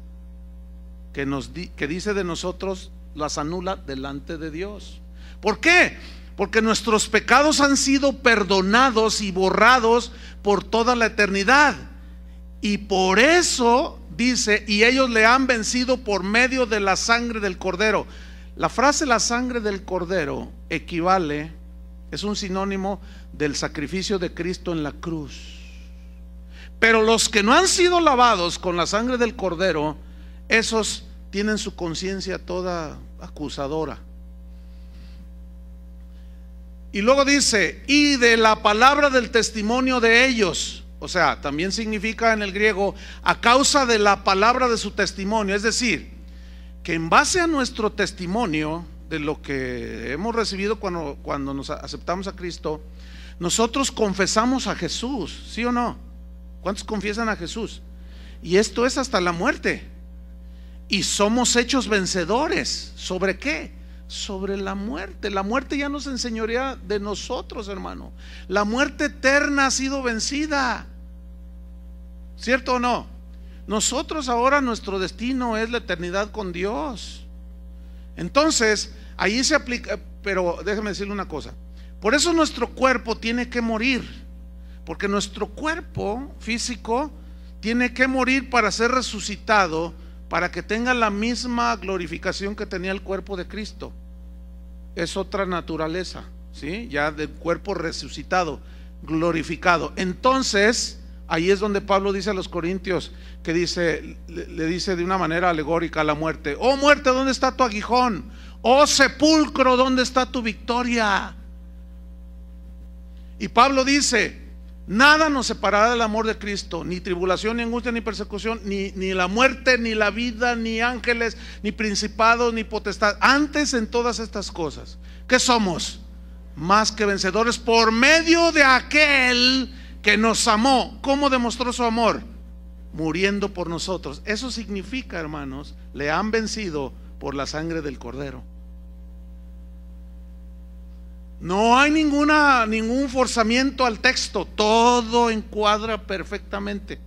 que, nos que dice de nosotros las anula delante de Dios. ¿Por qué? Porque nuestros pecados han sido perdonados y borrados por toda la eternidad. Y por eso dice, y ellos le han vencido por medio de la sangre del cordero. La frase la sangre del cordero equivale, es un sinónimo del sacrificio de Cristo en la cruz. Pero los que no han sido lavados con la sangre del cordero, esos tienen su conciencia toda acusadora. Y luego dice, y de la palabra del testimonio de ellos, o sea, también significa en el griego, a causa de la palabra de su testimonio, es decir, que en base a nuestro testimonio de lo que hemos recibido cuando, cuando nos aceptamos a Cristo, nosotros confesamos a Jesús, ¿sí o no? ¿Cuántos confiesan a Jesús? Y esto es hasta la muerte y somos hechos vencedores. ¿Sobre qué? Sobre la muerte. La muerte ya nos enseñorea de nosotros, hermano. La muerte eterna ha sido vencida. ¿Cierto o no? Nosotros ahora nuestro destino es la eternidad con Dios. Entonces, ahí se aplica, pero déjeme decirle una cosa. Por eso nuestro cuerpo tiene que morir. Porque nuestro cuerpo físico tiene que morir para ser resucitado para que tenga la misma glorificación que tenía el cuerpo de Cristo. Es otra naturaleza, ¿sí? Ya del cuerpo resucitado, glorificado. Entonces, ahí es donde Pablo dice a los corintios que dice le, dice de una manera alegórica a la muerte, "Oh muerte, ¿dónde está tu aguijón? Oh sepulcro, ¿dónde está tu victoria?" Y Pablo dice, Nada nos separará del amor de Cristo, ni tribulación, ni angustia, ni persecución, ni, ni, la muerte, ni la vida, ni ángeles, ni principados, ni potestad. Antes en todas estas cosas, ¿qué somos? Más que vencedores por medio de aquel que nos amó. ¿Cómo demostró su amor? Muriendo por nosotros. Eso significa, hermanos, le han vencido por la sangre del cordero. No hay ninguna, ningún forzamiento al texto, todo encuadra perfectamente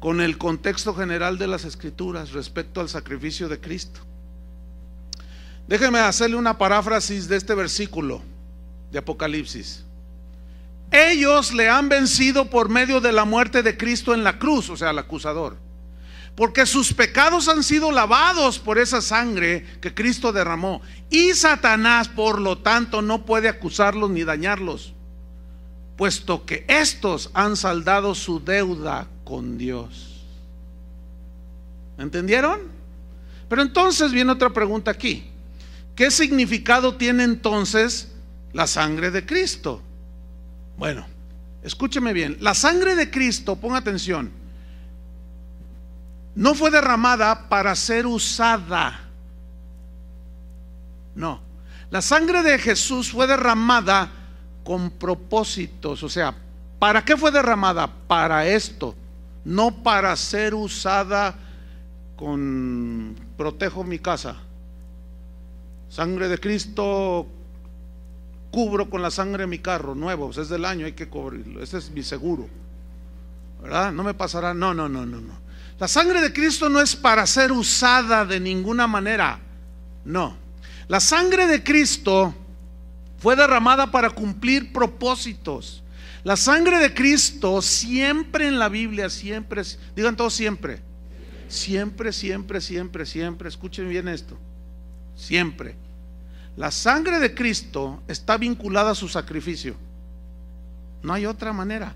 con el contexto general de las escrituras respecto al sacrificio de Cristo. Déjeme hacerle una paráfrasis de este versículo de Apocalipsis. Ellos le han vencido por medio de la muerte de Cristo en la cruz, o sea, el acusador porque sus pecados han sido lavados por esa sangre que Cristo derramó. Y Satanás, por lo tanto, no puede acusarlos ni dañarlos, puesto que estos han saldado su deuda con Dios. ¿Entendieron? Pero entonces viene otra pregunta aquí. ¿Qué significado tiene entonces la sangre de Cristo? Bueno, escúcheme bien. La sangre de Cristo, ponga atención no fue derramada para ser usada. No. La sangre de Jesús fue derramada con propósitos. O sea, ¿para qué fue derramada? Para esto. No para ser usada con protejo mi casa. Sangre de Cristo cubro con la sangre mi carro, nuevo, pues es del año, hay que cubrirlo, ese es mi seguro. ¿Verdad? No me pasará, no, no, no, no, no. La sangre de Cristo no es para ser usada de ninguna manera, no. La sangre de Cristo fue derramada para cumplir propósitos. La sangre de Cristo siempre en la Biblia, siempre, digan todos siempre, siempre, siempre, siempre, siempre, escuchen bien esto, siempre. La sangre de Cristo está vinculada a su sacrificio. No hay otra manera.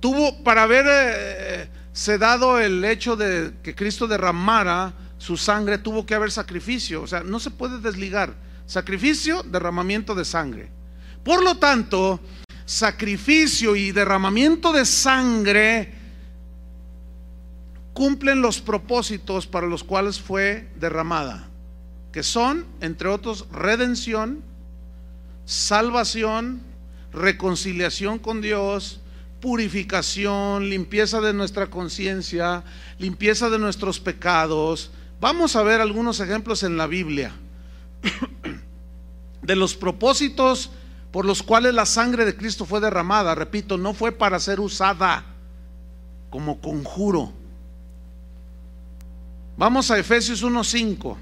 Tuvo, para haberse eh, dado el hecho de que Cristo derramara su sangre, tuvo que haber sacrificio. O sea, no se puede desligar. Sacrificio, derramamiento de sangre. Por lo tanto, sacrificio y derramamiento de sangre cumplen los propósitos para los cuales fue derramada, que son, entre otros, redención, salvación, reconciliación con Dios, purificación, limpieza de nuestra conciencia, limpieza de nuestros pecados. Vamos a ver algunos ejemplos en la Biblia de los propósitos por los cuales la sangre de Cristo fue derramada. Repito, no fue para ser usada como conjuro. Vamos a Efesios 1.5.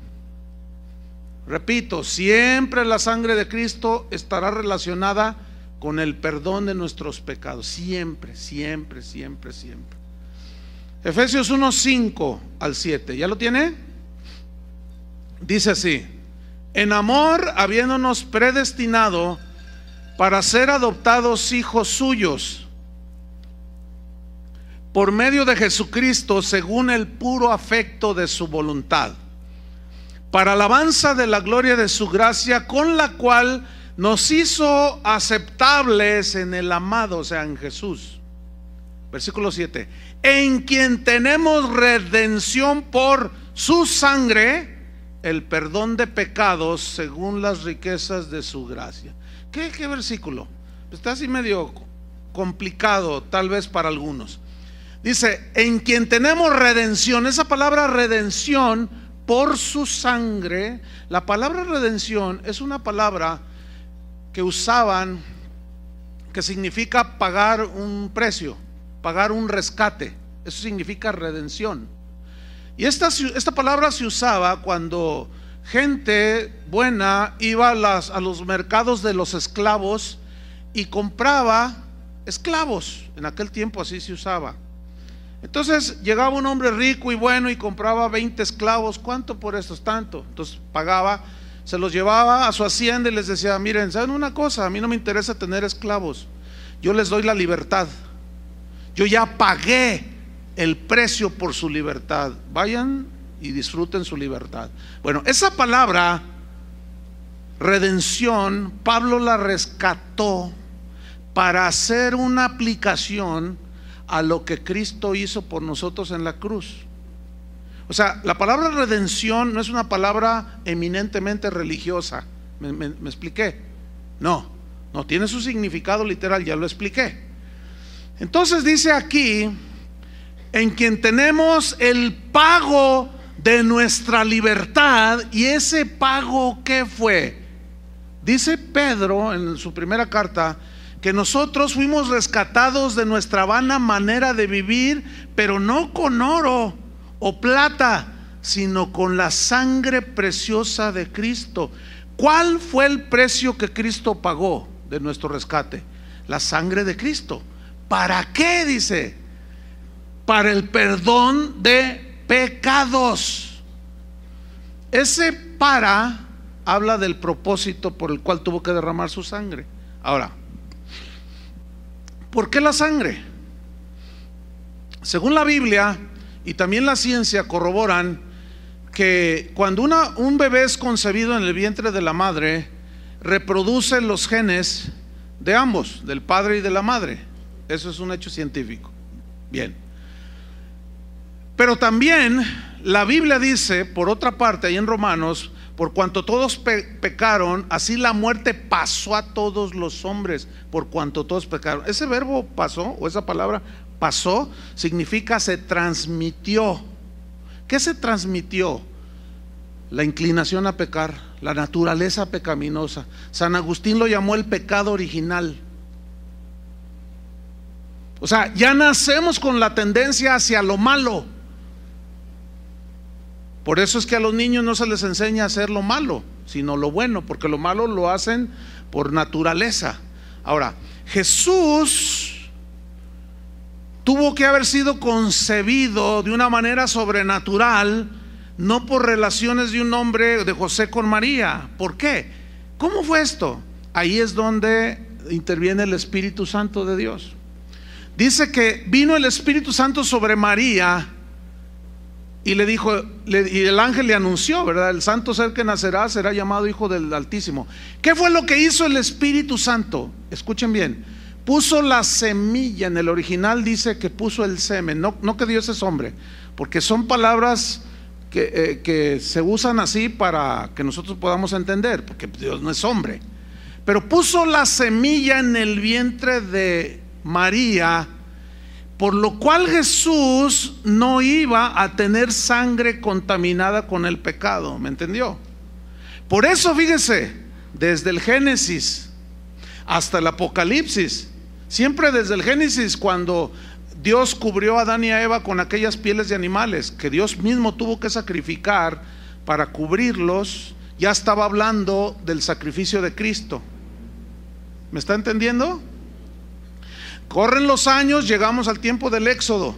Repito, siempre la sangre de Cristo estará relacionada con el perdón de nuestros pecados. Siempre, siempre, siempre, siempre. Efesios 1.5 al 7. ¿Ya lo tiene? Dice así. En amor, habiéndonos predestinado para ser adoptados hijos suyos por medio de Jesucristo según el puro afecto de su voluntad, para alabanza de la gloria de su gracia, con la cual nos hizo aceptables en el amado, o sea, en Jesús. Versículo 7. En quien tenemos redención por su sangre, el perdón de pecados según las riquezas de su gracia. ¿Qué, versículo? Está así medio complicado tal vez para algunos. Dice, en quien tenemos redención, esa palabra redención por su sangre, la palabra redención es una palabra que usaban que significa pagar un precio, pagar un rescate. Eso significa redención. Y esta, esta palabra se usaba cuando gente buena iba a, a los mercados de los esclavos y compraba esclavos. En aquel tiempo así se usaba. Entonces llegaba un hombre rico y bueno y compraba 20 esclavos. ¿Cuánto por estos? Tanto. Entonces pagaba, se los llevaba a su hacienda y les decía, miren, ¿saben una cosa? A mí no me interesa tener esclavos. Yo les doy la libertad. Yo ya pagué el precio por su libertad. Vayan y disfruten su libertad. Bueno, esa palabra, redención, Pablo la rescató para hacer una aplicación a lo que Cristo hizo por nosotros en la cruz. O sea, la palabra redención no es una palabra eminentemente religiosa. ¿Me, expliqué? No, no, tiene su significado literal, ya lo expliqué. Entonces dice aquí, en quien tenemos el pago de nuestra libertad. ¿Y ese pago qué fue? Dice Pedro en su primera carta que nosotros fuimos rescatados de nuestra vana manera de vivir, pero no con oro o plata, sino con la sangre preciosa de Cristo. ¿Cuál fue el precio que Cristo pagó de nuestro rescate? La sangre de Cristo. ¿Para qué? Dice. Para el perdón de pecados. Ese para habla del propósito por el cual tuvo que derramar su sangre. Ahora, ¿por qué la sangre? Según la Biblia y también la ciencia corroboran que cuando una, un bebé es concebido en el vientre de la madre, reproduce los genes de ambos, del padre y de la madre. Eso es un hecho científico. Bien. Pero también la Biblia dice, por otra parte, ahí en Romanos, por cuanto todos pecaron, así la muerte pasó a todos los hombres, por cuanto todos pecaron. Ese verbo pasó, o esa palabra pasó, significa se transmitió. ¿Qué se transmitió? la inclinación a pecar, la naturaleza pecaminosa. San Agustín lo llamó el pecado original. O sea, ya nacemos con la tendencia hacia lo malo. Por eso es que a los niños no se les enseña a hacer lo malo, sino lo bueno, porque lo malo lo hacen por naturaleza. Ahora, Jesús tuvo que haber sido concebido de una manera sobrenatural, no por relaciones de un hombre de José con María. ¿Por qué? ¿Cómo fue esto? Ahí es donde interviene el Espíritu Santo de Dios. Dice que vino el Espíritu Santo sobre María y le dijo, y el ángel le anunció, ¿verdad? El santo ser que nacerá será llamado Hijo del Altísimo. ¿Qué fue lo que hizo el Espíritu Santo? Escuchen bien. Puso la semilla, en el original dice que puso el semen, no, no que Dios es hombre, porque son palabras que, eh, que se usan así para que nosotros podamos entender, porque Dios no es hombre. Pero puso la semilla en el vientre de María, por lo cual Jesús no iba a tener sangre contaminada con el pecado, ¿me entendió? Por eso fíjese, desde el Génesis hasta el Apocalipsis, siempre desde el Génesis cuando Dios cubrió a Adán y a Eva con aquellas pieles de animales que Dios mismo tuvo que sacrificar para cubrirlos, ya estaba hablando del sacrificio de Cristo. ¿Me está entendiendo? Corren los años, llegamos al tiempo del Éxodo.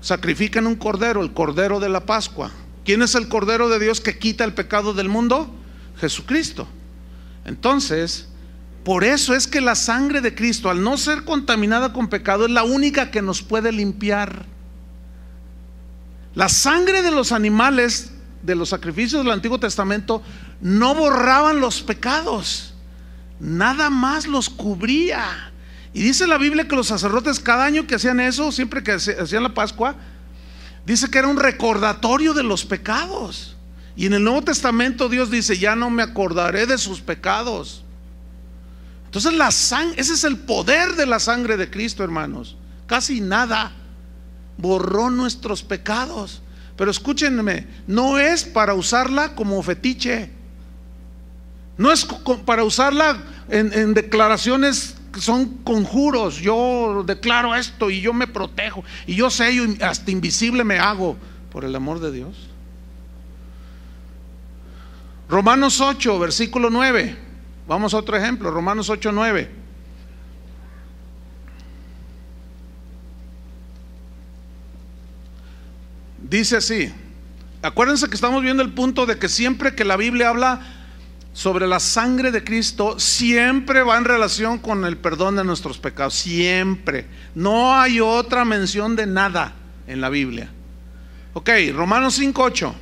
Sacrifican un cordero, el cordero de la Pascua. ¿Quién es el cordero de Dios que quita el pecado del mundo? Jesucristo. Entonces, por eso es que la sangre de Cristo, al no ser contaminada con pecado, es la única que nos puede limpiar. La sangre de los animales, de los sacrificios del Antiguo Testamento, no borraban los pecados, nada más los cubría. Y dice la Biblia que los sacerdotes cada año que hacían eso, siempre que hacían la Pascua, dice que era un recordatorio de los pecados. Y en el Nuevo Testamento Dios dice, ya no me acordaré de sus pecados. Entonces la ese es el poder de la sangre de Cristo, hermanos. Casi nada borró nuestros pecados. Pero escúchenme, no es para usarla como fetiche. No es para usarla en, declaraciones son conjuros, yo declaro esto y yo me protejo y yo sé, hasta invisible me hago por el amor de Dios. Romanos 8, versículo 9. Vamos a otro ejemplo, Romanos 8, 9. Dice así, acuérdense que estamos viendo el punto de que siempre que la Biblia habla sobre la sangre de Cristo siempre va en relación con el perdón de nuestros pecados, siempre. No hay otra mención de nada en la Biblia. Ok, Romanos 5.8.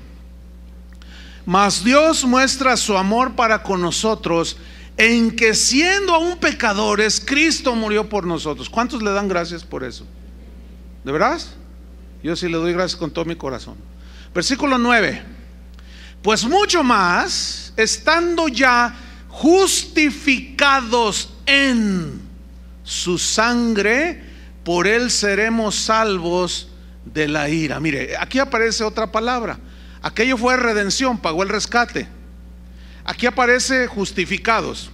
Mas Dios muestra su amor para con nosotros en que siendo aún pecadores, Cristo murió por nosotros. ¿Cuántos le dan gracias por eso? ¿De verdad? Yo sí le doy gracias con todo mi corazón. Versículo 9. Pues mucho más estando ya justificados en su sangre, por él seremos salvos de la ira. Mire, aquí aparece otra palabra. Aquello fue redención, pagó el rescate. Aquí aparece justificados.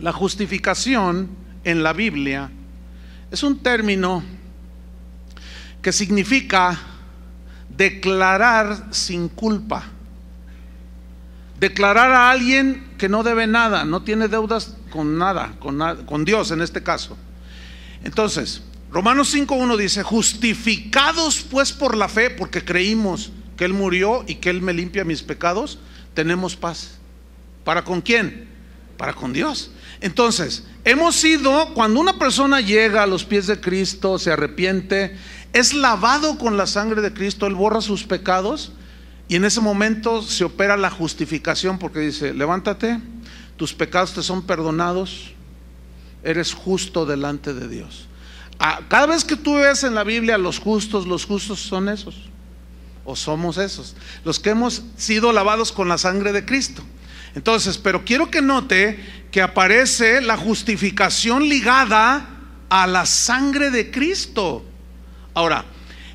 La justificación en la Biblia es un término que significa declarar sin culpa declarar a alguien que no debe nada, no tiene deudas con nada, con, Dios en este caso. Entonces, Romanos 5.1 dice, justificados pues por la fe, porque creímos que Él murió y que Él me limpia mis pecados, tenemos paz. ¿Para con quién? Para con Dios. Entonces, hemos sido, cuando una persona llega a los pies de Cristo, se arrepiente, es lavado con la sangre de Cristo, Él borra sus pecados y en ese momento se opera la justificación porque dice, levántate, tus pecados te son perdonados, eres justo delante de Dios. Ah, cada vez que tú ves en la Biblia los justos, los justos son esos, o somos esos, los que hemos sido lavados con la sangre de Cristo. Entonces, pero quiero que note que aparece la justificación ligada a la sangre de Cristo. Ahora,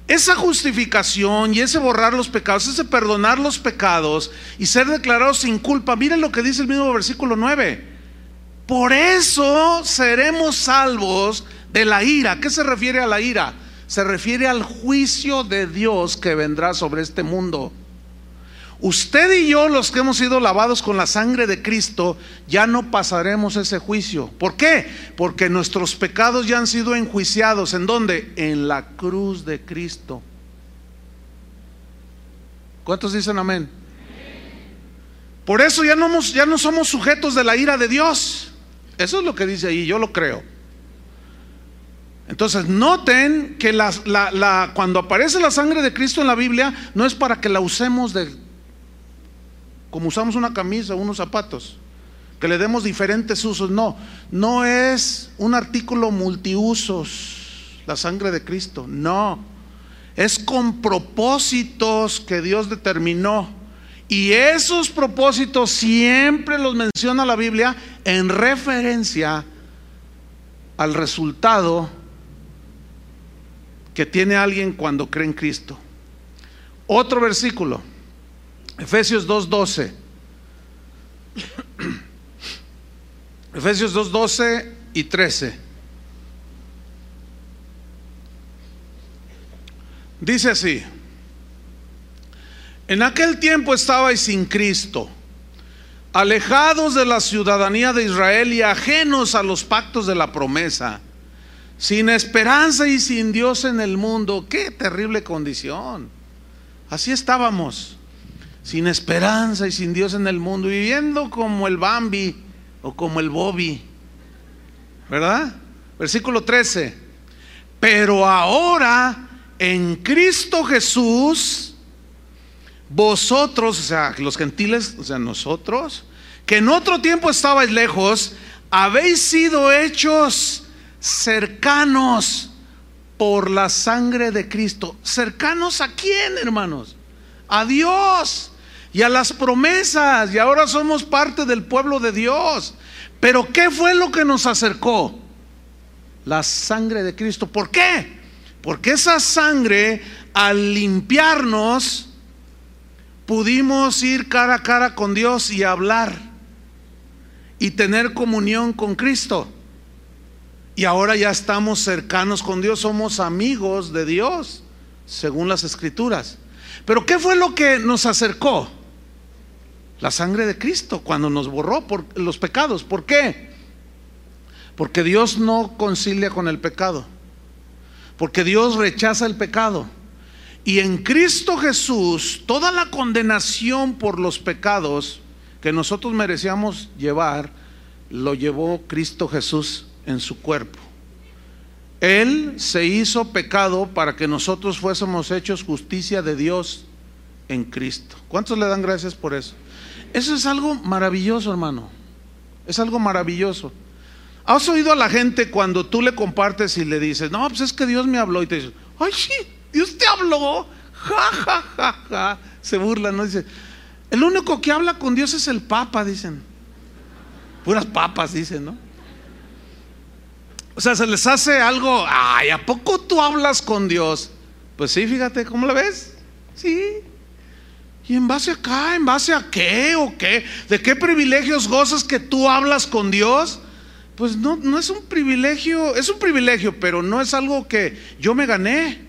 esa justificación y ese borrar los pecados, ese perdonar los pecados y ser declarados sin culpa, miren lo que dice el mismo versículo 9. Por eso seremos salvos de la ira. ¿Qué se refiere a la ira? Se refiere al juicio de Dios que vendrá sobre este mundo. Usted y yo, los que hemos sido lavados con la sangre de Cristo, ya no pasaremos ese juicio. ¿Por qué? Porque nuestros pecados ya han sido enjuiciados. ¿En dónde? En la cruz de Cristo. ¿Cuántos dicen amén? Por eso ya no, somos sujetos de la ira de Dios. Eso es lo que dice ahí, yo lo creo. Entonces, noten que cuando aparece la sangre de Cristo en la Biblia, no es para que la usemos de, como usamos una camisa, unos zapatos, que le demos diferentes usos. No, no es un artículo multiusos, la sangre de Cristo. No, es con propósitos que Dios determinó. Y esos propósitos siempre los menciona la Biblia en referencia al resultado que tiene alguien cuando cree en Cristo. Otro versículo. Efesios 2.12. Efesios 2.12 y 13. Dice así, en aquel tiempo estabais sin Cristo, alejados de la ciudadanía de Israel y ajenos a los pactos de la promesa, sin esperanza y sin Dios en el mundo. Qué terrible condición. Así estábamos sin esperanza y sin Dios en el mundo, viviendo como el Bambi o como el Bobby. ¿Verdad? Versículo 13. Pero ahora en Cristo Jesús, vosotros, o sea, los gentiles, o sea, nosotros, que en otro tiempo estabais lejos, habéis sido hechos cercanos por la sangre de Cristo. ¿Cercanos a quién, hermanos? A Dios y a las promesas y ahora somos parte del pueblo de Dios. Pero ¿qué fue lo que nos acercó? La sangre de Cristo. ¿Por qué? Porque esa sangre, al limpiarnos, pudimos ir cara a cara con Dios y hablar y tener comunión con Cristo. Y ahora ya estamos cercanos con Dios, somos amigos de Dios, según las escrituras. Pero ¿qué fue lo que nos acercó? La sangre de Cristo cuando nos borró por los pecados. ¿Por qué? Porque Dios no concilia con el pecado. Porque Dios rechaza el pecado. Y en Cristo Jesús, toda la condenación por los pecados que nosotros merecíamos llevar, lo llevó Cristo Jesús en su cuerpo. Él se hizo pecado para que nosotros fuésemos hechos justicia de Dios en Cristo. ¿Cuántos le dan gracias por eso? Eso es algo maravilloso, hermano. Es algo maravilloso. ¿Has oído a la gente cuando tú le compartes y le dices, no, pues es que Dios me habló y te dice, ay, sí, Dios te habló? Ja, ja, ja, ja. Se burlan, ¿no? Dice, el único que habla con Dios es el Papa, dicen. Puras papas, dicen, ¿no? O sea, se les hace algo, ay, ¿a poco tú hablas con Dios? Pues sí, fíjate, ¿cómo lo ves? Sí. ¿Y en base a acá? ¿En base a qué o qué? ¿De qué privilegios gozas que tú hablas con Dios? Pues no, no es un privilegio, es un privilegio, pero no es algo que yo me gané,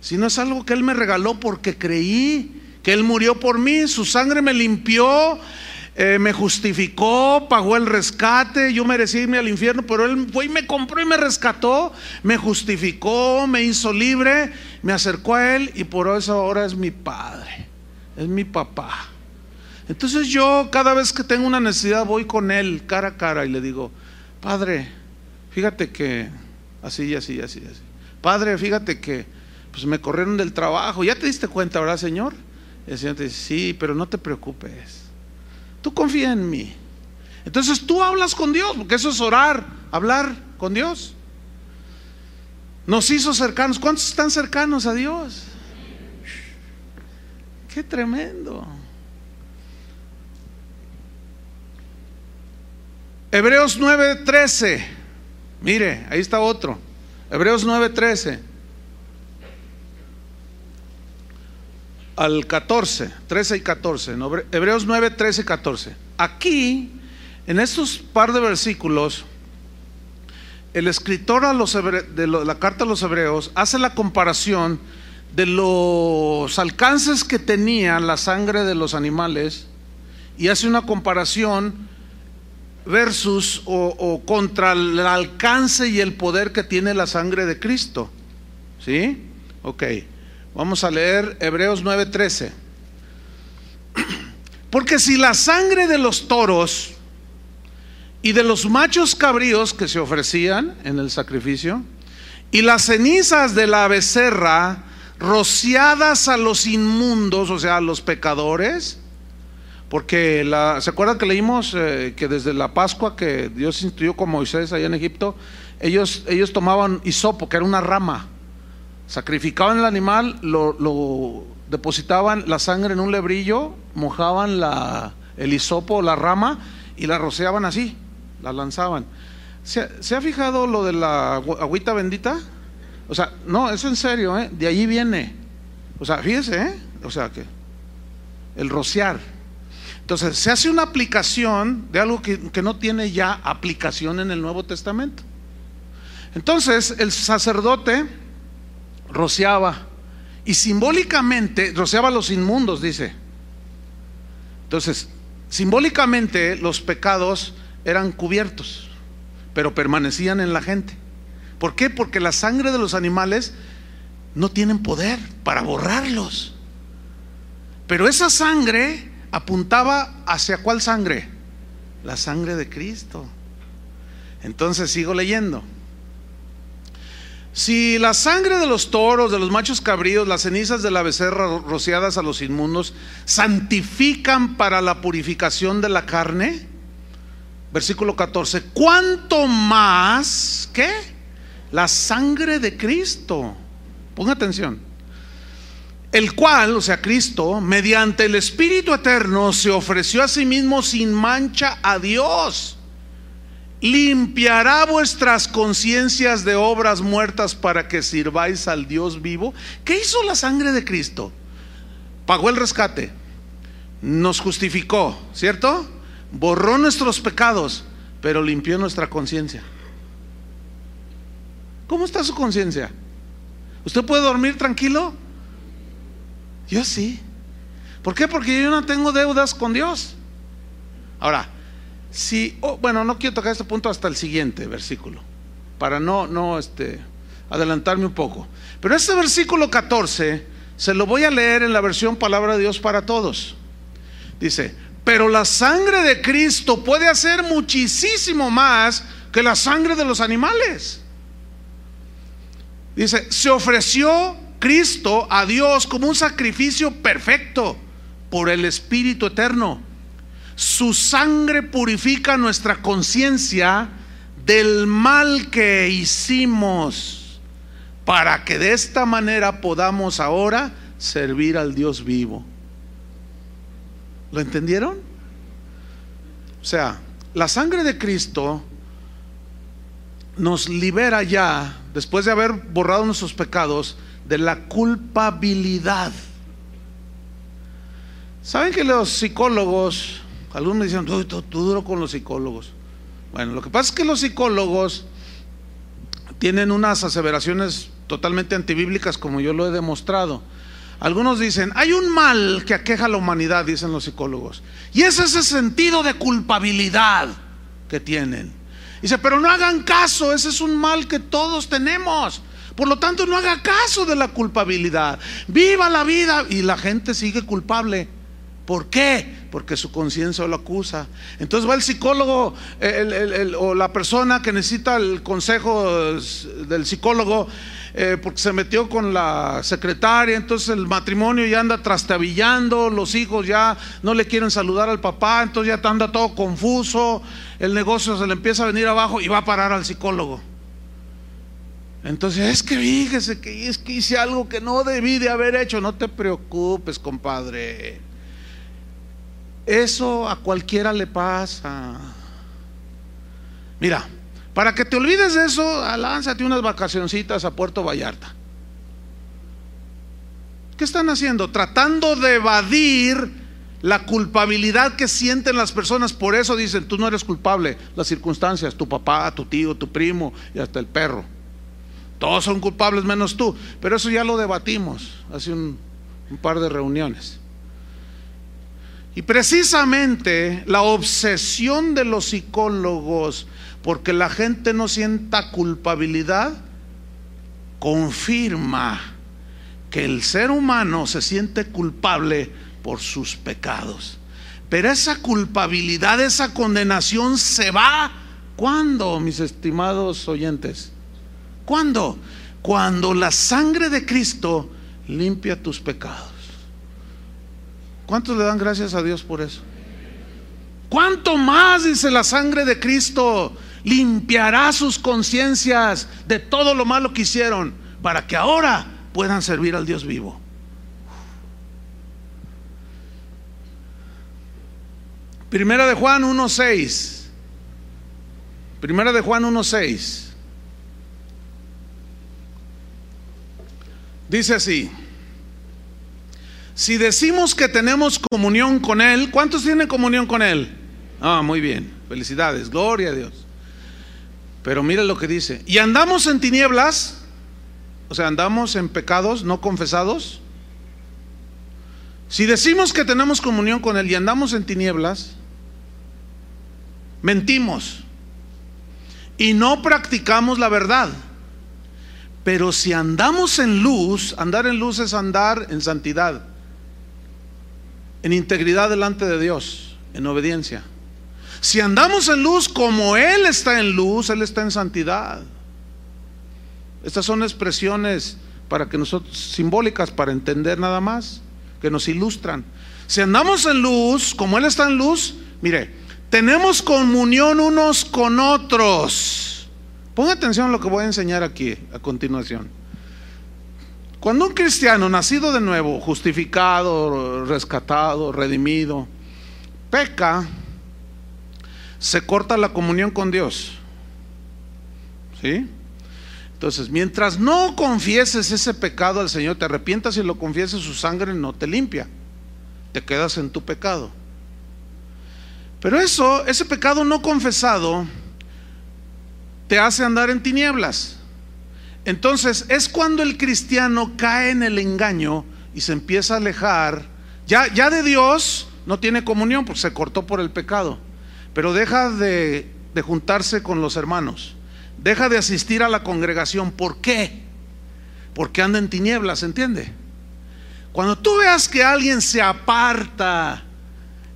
sino es algo que Él me regaló porque creí, que Él murió por mí, su sangre me limpió, eh, me justificó, pagó el rescate, yo merecí irme al infierno, pero Él fue y me compró y me rescató, me justificó, me hizo libre, me acercó a Él y por eso ahora es mi Padre es mi papá. Entonces yo cada vez que tengo una necesidad voy con él cara a cara y le digo, Padre, fíjate que así, así, así, así. Padre, fíjate que pues me corrieron del trabajo. ¿Ya te diste cuenta, verdad, Señor? Y el Señor te dice, sí, pero no te preocupes. Tú confía en mí. Entonces tú hablas con Dios, porque eso es orar, hablar con Dios. Nos hizo cercanos. ¿Cuántos están cercanos a Dios? Qué tremendo. Hebreos 9:13. Mire, ahí está otro. Hebreos 9:13. al 14, 13 y 14, Hebreos 9, 13 y 14. Aquí, en estos par de versículos, el escritor a los de la carta a los hebreos hace la comparación de los alcances que tenía la sangre de los animales y hace una comparación versus o, contra el alcance y el poder que tiene la sangre de Cristo. ¿Sí? Ok, vamos a leer Hebreos 9:13. Porque si la sangre de los toros y de los machos cabríos que se ofrecían en el sacrificio y las cenizas de la becerra rociadas a los inmundos, o sea, a los pecadores, porque la, ¿se acuerdan que leímos eh, que desde la Pascua que Dios instituyó con Moisés allá en Egipto, ellos, ellos tomaban hisopo, que era una rama, sacrificaban el animal, lo, depositaban la sangre en un lebrillo, mojaban la, el hisopo, la rama, y la rociaban así, la lanzaban. ¿Se, ¿Se, ha fijado lo de la agüita bendita? O sea, no, es en serio, ¿eh? de allí viene. O sea, fíjese, ¿eh? o sea que el rociar. Entonces, se hace una aplicación de algo que, que no tiene ya aplicación en el Nuevo Testamento. Entonces, el sacerdote rociaba y simbólicamente rociaba los inmundos, dice. Entonces, simbólicamente los pecados eran cubiertos, pero permanecían en la gente. ¿Por qué? Porque la sangre de los animales no tienen poder para borrarlos. Pero esa sangre apuntaba hacia cuál sangre? La sangre de Cristo. Entonces sigo leyendo. Si la sangre de los toros, de los machos cabríos, las cenizas de la becerra rociadas a los inmundos, santifican para la purificación de la carne, versículo 14, ¿cuánto más, qué? La sangre de Cristo. Ponga atención. El cual, o sea, Cristo, mediante el Espíritu Eterno, se ofreció a sí mismo sin mancha a Dios. Limpiará vuestras conciencias de obras muertas para que sirváis al Dios vivo. ¿Qué hizo la sangre de Cristo? Pagó el rescate. Nos justificó, ¿cierto? Borró nuestros pecados, pero limpió nuestra conciencia. ¿Cómo está su conciencia? ¿Usted puede dormir tranquilo? Yo sí. ¿Por qué? Porque yo no tengo deudas con Dios. Ahora, si, oh, bueno, no quiero tocar este punto hasta el siguiente versículo, para no, no, este, adelantarme un poco. Pero este versículo 14 se lo voy a leer en la versión Palabra de Dios para todos. Dice, pero la sangre de Cristo puede hacer muchísimo más que la sangre de los animales. Dice, se ofreció Cristo a Dios como un sacrificio perfecto por el Espíritu Eterno. Su sangre purifica nuestra conciencia del mal que hicimos para que de esta manera podamos ahora servir al Dios vivo. ¿Lo entendieron? O sea, la sangre de Cristo nos libera ya, después de haber borrado nuestros pecados, de la culpabilidad. ¿Saben que los psicólogos, algunos me dicen, tú, duro con los psicólogos? Bueno, lo que pasa es que los psicólogos tienen unas aseveraciones totalmente antibíblicas, como yo lo he demostrado. Algunos dicen, hay un mal que aqueja a la humanidad, dicen los psicólogos, y es ese sentido de culpabilidad que tienen. Dice, pero no hagan caso, ese es un mal que todos tenemos. Por lo tanto, no haga caso de la culpabilidad. Viva la vida y la gente sigue culpable. ¿Por qué? Porque su conciencia lo acusa. Entonces va el psicólogo o la persona que necesita el consejo del psicólogo eh, porque se metió con la secretaria, entonces el matrimonio ya anda trastabillando, los hijos ya no le quieren saludar al papá, entonces ya anda todo confuso, el negocio se le empieza a venir abajo y va a parar al psicólogo. Entonces, es que fíjese que es que hice algo que no debí de haber hecho. No te preocupes, compadre. Eso a cualquiera le pasa. Mira, para que te olvides de eso, lánzate unas vacacioncitas a Puerto Vallarta. ¿Qué están haciendo? Tratando de evadir la culpabilidad que sienten las personas. Por eso dicen, tú no eres culpable. Las circunstancias, tu papá, tu tío, tu primo y hasta el perro. Todos son culpables menos tú. Pero eso ya lo debatimos hace un, un par de reuniones. Y precisamente la obsesión de los psicólogos porque la gente no sienta culpabilidad confirma que el ser humano se siente culpable por sus pecados. Pero esa culpabilidad, esa condenación se va. ¿Cuándo, mis estimados oyentes? ¿Cuándo? Cuando la sangre de Cristo limpia tus pecados. ¿Cuántos le dan gracias a Dios por eso? ¿Cuánto más, dice la sangre de Cristo, limpiará sus conciencias de todo lo malo que hicieron para que ahora puedan servir al Dios vivo? Primera de Juan 1.6. Primera de Juan 1.6. Dice así. Si decimos que tenemos comunión con Él, ¿cuántos tienen comunión con Él? Ah, muy bien, felicidades, gloria a Dios. Pero mire lo que dice, y andamos en tinieblas, o sea, andamos en pecados no confesados. Si decimos que tenemos comunión con Él y andamos en tinieblas, mentimos y no practicamos la verdad. Pero si andamos en luz, andar en luz es andar en santidad en integridad delante de Dios, en obediencia. Si andamos en luz como Él está en luz, Él está en santidad. Estas son expresiones para que nosotros, simbólicas para entender nada más, que nos ilustran. Si andamos en luz, como Él está en luz, mire, tenemos comunión unos con otros. Ponga atención a lo que voy a enseñar aquí a continuación. Cuando un cristiano nacido de nuevo, justificado, rescatado, redimido, peca, se corta la comunión con Dios. ¿Sí? Entonces, mientras no confieses ese pecado al Señor, te arrepientas y lo confieses, su sangre no te limpia. Te quedas en tu pecado. Pero eso, ese pecado no confesado, te hace andar en tinieblas. Entonces es cuando el cristiano cae en el engaño y se empieza a alejar, ya, ya de Dios no tiene comunión porque se cortó por el pecado, pero deja de, de juntarse con los hermanos, deja de asistir a la congregación. ¿Por qué? Porque anda en tinieblas, ¿entiende? Cuando tú veas que alguien se aparta,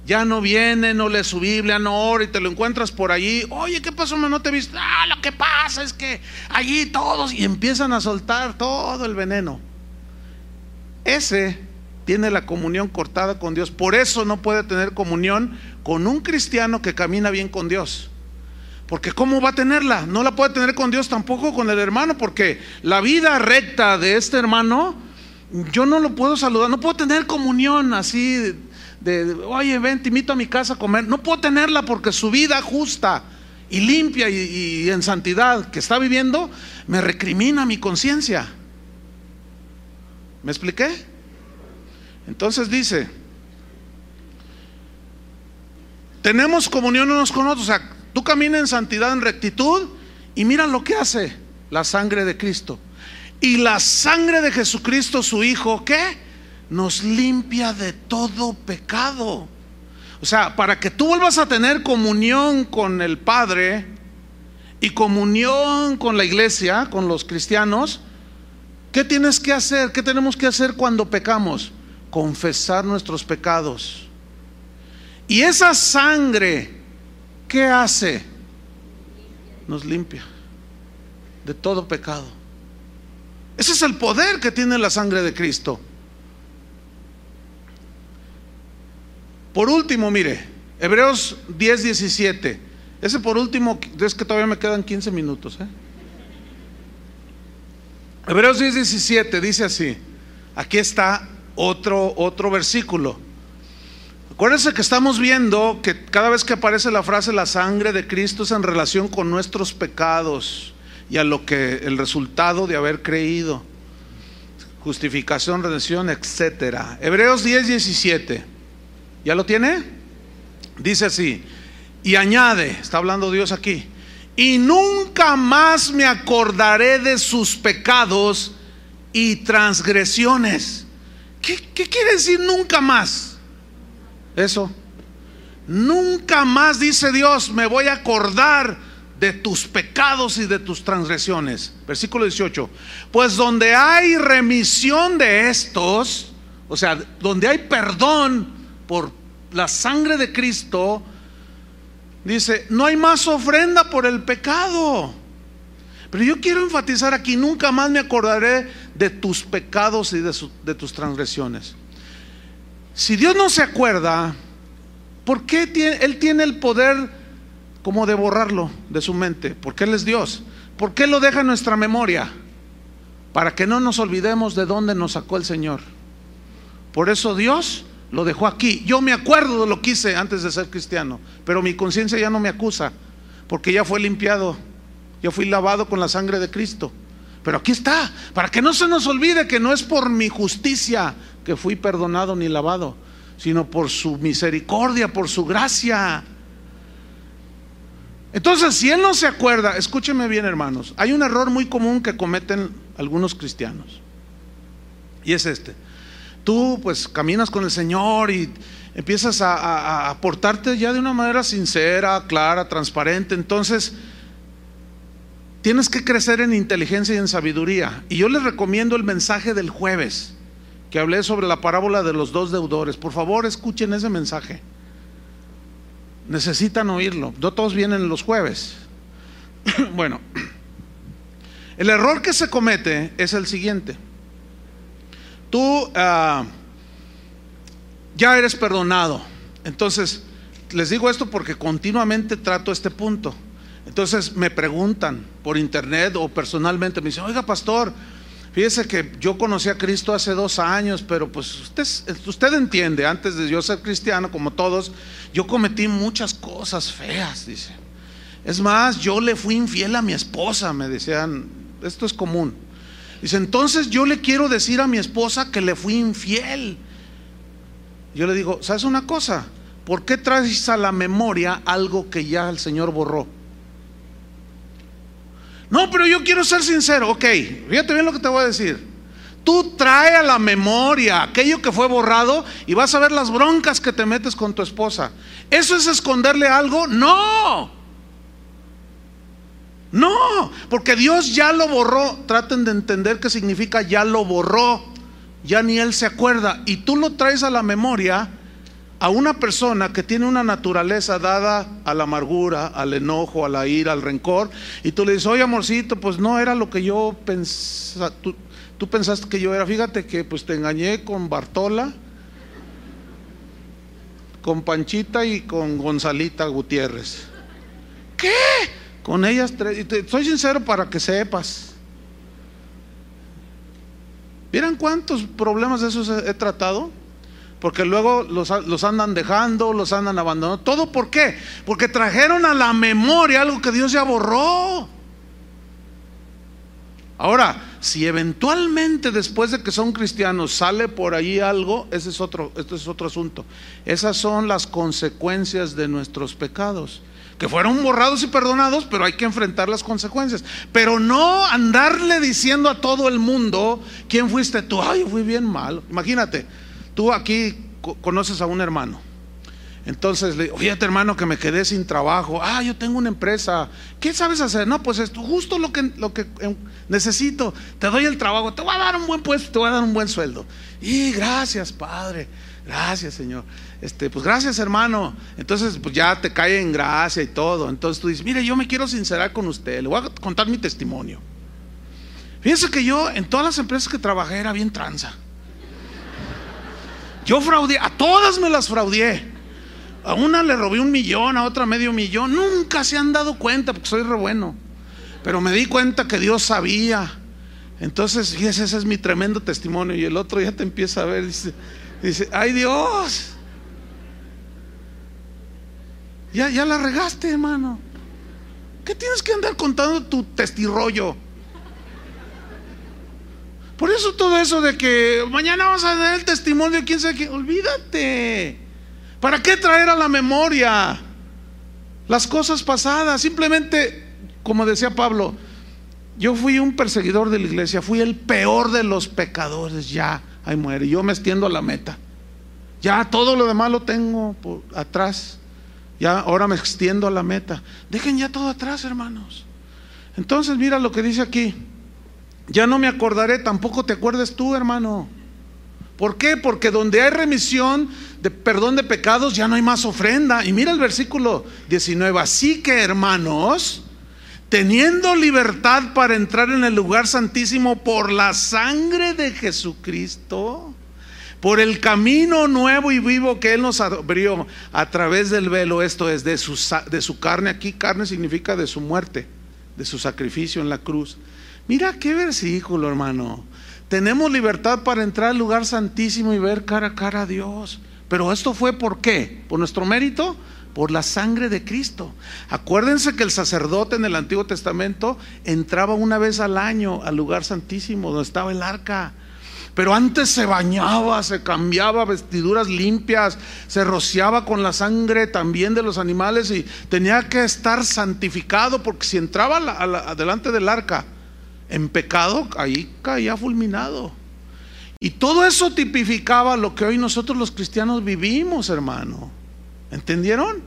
ya no viene, no lee su Biblia, no ora y te lo encuentras por allí. Oye, ¿qué pasó? No te viste. Ah, lo que pasa es que allí todos y empiezan a soltar todo el veneno. Ese tiene la comunión cortada con Dios. Por eso no puede tener comunión con un cristiano que camina bien con Dios. Porque ¿cómo va a tenerla? No la puede tener con Dios tampoco con el hermano, porque la vida recta de este hermano, yo no lo puedo saludar, no puedo tener comunión así de, oye, ven, te invito a mi casa a comer. No puedo tenerla porque su vida justa y limpia y, en santidad que está viviendo me recrimina mi conciencia. ¿Me expliqué? Entonces dice, tenemos comunión unos con otros. O sea, tú caminas en santidad, en rectitud y mira lo que hace la sangre de Cristo. Y la sangre de Jesucristo, su Hijo, ¿qué? nos limpia de todo pecado. O sea, para que tú vuelvas a tener comunión con el Padre y comunión con la iglesia, con los cristianos, ¿qué tienes que hacer? ¿Qué tenemos que hacer cuando pecamos? Confesar nuestros pecados. Y esa sangre, ¿qué hace? Nos limpia de todo pecado. Ese es el poder que tiene la sangre de Cristo. Por último, mire, Hebreos 10, 17. Ese por último, es que todavía me quedan 15 minutos. ¿eh? Hebreos 10, 17 dice así. Aquí está otro, otro versículo. Acuérdense que estamos viendo que cada vez que aparece la frase la sangre de Cristo es en relación con nuestros pecados y a lo que el resultado de haber creído. justificación, redención, etcétera. Hebreos 10, 17. ¿Ya lo tiene? Dice así. Y añade, está hablando Dios aquí, y nunca más me acordaré de sus pecados y transgresiones. ¿Qué, qué quiere decir nunca más? Eso. Nunca más, dice Dios, me voy a acordar de tus pecados y de tus transgresiones. Versículo 18. Pues donde hay remisión de estos, o sea, donde hay perdón por la sangre de Cristo, dice, no hay más ofrenda por el pecado. Pero yo quiero enfatizar aquí, nunca más me acordaré de tus pecados y de, de tus transgresiones. Si Dios no se acuerda, ¿por qué tiene, Él tiene el poder como de borrarlo de su mente? Porque Él es Dios. ¿Por qué lo deja en nuestra memoria? Para que no nos olvidemos de dónde nos sacó el Señor. Por eso Dios lo dejó aquí. Yo me acuerdo de lo que hice antes de ser cristiano, pero mi conciencia ya no me acusa, porque ya fue limpiado, ya fui lavado con la sangre de Cristo. Pero aquí está, para que no se nos olvide que no es por mi justicia que fui perdonado ni lavado, sino por su misericordia, por su gracia. Entonces, si Él no se acuerda, escúcheme bien hermanos, hay un error muy común que cometen algunos cristianos. Y es este tú pues caminas con el Señor y empiezas a, a, portarte ya de una manera sincera, clara, transparente, entonces tienes que crecer en inteligencia y en sabiduría. Y yo les recomiendo el mensaje del jueves, que hablé sobre la parábola de los dos deudores. Por favor, escuchen ese mensaje. Necesitan oírlo. No todos vienen los jueves. bueno, el error que se comete es el siguiente tú ah, ya eres perdonado. Entonces, les digo esto porque continuamente trato este punto. Entonces me preguntan por internet o personalmente, me dicen, oiga pastor, fíjese que yo conocí a Cristo hace dos años, pero pues usted, usted entiende, antes de yo ser cristiano, como todos, yo cometí muchas cosas feas, dice. Es más, yo le fui infiel a mi esposa, me decían, esto es común. Dice, entonces yo le quiero decir a mi esposa que le fui infiel. Yo le digo, ¿sabes una cosa? ¿Por qué traes a la memoria algo que ya el Señor borró? No, pero yo quiero ser sincero. Ok, fíjate bien lo que te voy a decir. Tú trae a la memoria aquello que fue borrado y vas a ver las broncas que te metes con tu esposa. ¿Eso es esconderle algo? No. No, porque Dios ya lo borró. Traten de entender qué significa ya lo borró. Ya ni Él se acuerda. Y tú lo traes a la memoria a una persona que tiene una naturaleza dada a la amargura, al enojo, a la ira, al rencor. Y tú le dices, oye amorcito, pues no era lo que yo pensaba. Tú, pensaste que yo era. Fíjate que pues te engañé con Bartola, con Panchita y con Gonzalita Gutiérrez. ¿Qué? Con ellas tres. Soy sincero para que sepas. ¿Vieran cuántos problemas de esos he, tratado? Porque luego los, los, andan dejando, los andan abandonando. ¿Todo por qué? Porque trajeron a la memoria algo que Dios ya borró. Ahora, si eventualmente después de que son cristianos sale por ahí algo, ese es otro, este es otro asunto. Esas son las consecuencias de nuestros pecados que fueron borrados y perdonados, pero hay que enfrentar las consecuencias. Pero no andarle diciendo a todo el mundo, ¿quién fuiste tú? Ay, fui bien malo. Imagínate, tú aquí conoces a un hermano. Entonces le digo, fíjate hermano que me quedé sin trabajo. Ah, yo tengo una empresa. ¿Qué sabes hacer? No, pues esto, justo lo que, lo que em, necesito. Te doy el trabajo, te voy a dar un buen puesto, te voy a dar un buen sueldo. Y gracias, Padre. Gracias, Señor. Este, pues gracias, hermano. Entonces, pues ya te cae en gracia y todo. Entonces tú dices, mire, yo me quiero sincerar con usted. Le voy a contar mi testimonio. Fíjense que yo en todas las empresas que trabajé era bien tranza. Yo fraudé, a todas me las fraudé. A una le robé un millón, a otra medio millón. Nunca se han dado cuenta porque soy re bueno. Pero me di cuenta que Dios sabía. Entonces, ese es mi tremendo testimonio. Y el otro ya te empieza a ver, dice, Dice, ay Dios. Ya, ya la regaste, hermano. ¿Qué tienes que andar contando tu testirollo? Por eso todo eso de que mañana vamos a dar el testimonio, quién sabe qué, olvídate. ¿Para qué traer a la memoria las cosas pasadas? Simplemente, como decía Pablo, yo fui un perseguidor de la iglesia, fui el peor de los pecadores, ya, ahí muere, yo me extiendo a la meta. Ya todo lo demás lo tengo por atrás. Ya ahora me extiendo a la meta. Dejen ya todo atrás, hermanos. Entonces, mira lo que dice aquí. Ya no me acordaré, tampoco te acuerdes tú, hermano. ¿Por qué? Porque donde hay remisión de perdón de pecados ya no hay más ofrenda. Y mira el versículo 19. Así que, hermanos, teniendo libertad para entrar en el lugar santísimo por la sangre de Jesucristo, por el camino nuevo y vivo que Él nos abrió a través del velo, esto es, de su, de su carne, aquí carne significa de su muerte, de su sacrificio en la cruz. Mira qué versículo, hermano. Tenemos libertad para entrar al lugar santísimo y ver cara a cara a Dios. Pero esto fue por qué? ¿Por nuestro mérito? Por la sangre de Cristo. Acuérdense que el sacerdote en el Antiguo Testamento entraba una vez al año al lugar santísimo donde estaba el arca. Pero antes se bañaba, se cambiaba vestiduras limpias, se rociaba con la sangre también de los animales y tenía que estar santificado porque si entraba delante del arca en pecado, ahí caía fulminado. Y todo eso tipificaba lo que hoy nosotros los cristianos vivimos, hermano. ¿Entendieron?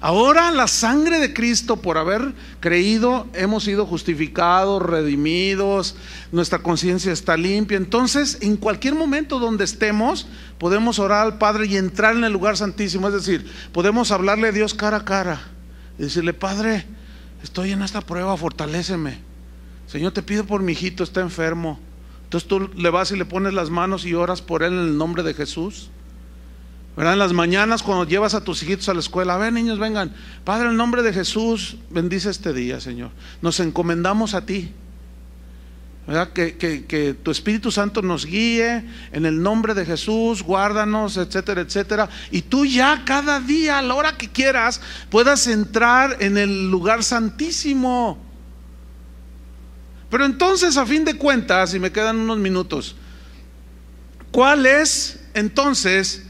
Ahora la sangre de Cristo, por haber creído, hemos sido justificados, redimidos, nuestra conciencia está limpia. Entonces, en cualquier momento donde estemos, podemos orar al Padre y entrar en el lugar santísimo. Es decir, podemos hablarle a Dios cara a cara y decirle, Padre, estoy en esta prueba, fortaléceme. Señor, te pido por mi hijito, está enfermo. Entonces tú le vas y le pones las manos y oras por él en el nombre de Jesús. ¿verdad? En las mañanas cuando llevas a tus hijitos a la escuela, a ver niños, vengan, Padre, en el nombre de Jesús, bendice este día, Señor. Nos encomendamos a ti. ¿verdad? Que, que, tu Espíritu Santo nos guíe en el nombre de Jesús, guárdanos, etcétera, etcétera. Y tú ya cada día, a la hora que quieras, puedas entrar en el lugar santísimo. Pero entonces, a fin de cuentas, y me quedan unos minutos, ¿cuál es entonces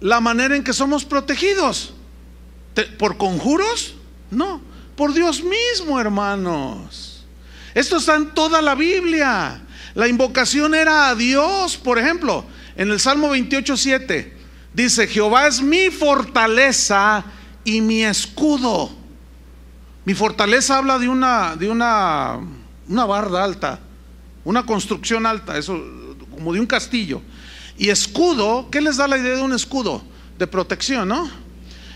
la manera en que somos protegidos. ¿Por conjuros? No, por Dios mismo, hermanos. Esto está en toda la Biblia. La invocación era a Dios, por ejemplo, en el Salmo 28, 7, dice, Jehová es mi fortaleza y mi escudo. Mi fortaleza habla de una, de una, una barda alta, una construcción alta, eso, como de un castillo. Y escudo, ¿qué les da la idea de un escudo? De protección, ¿no?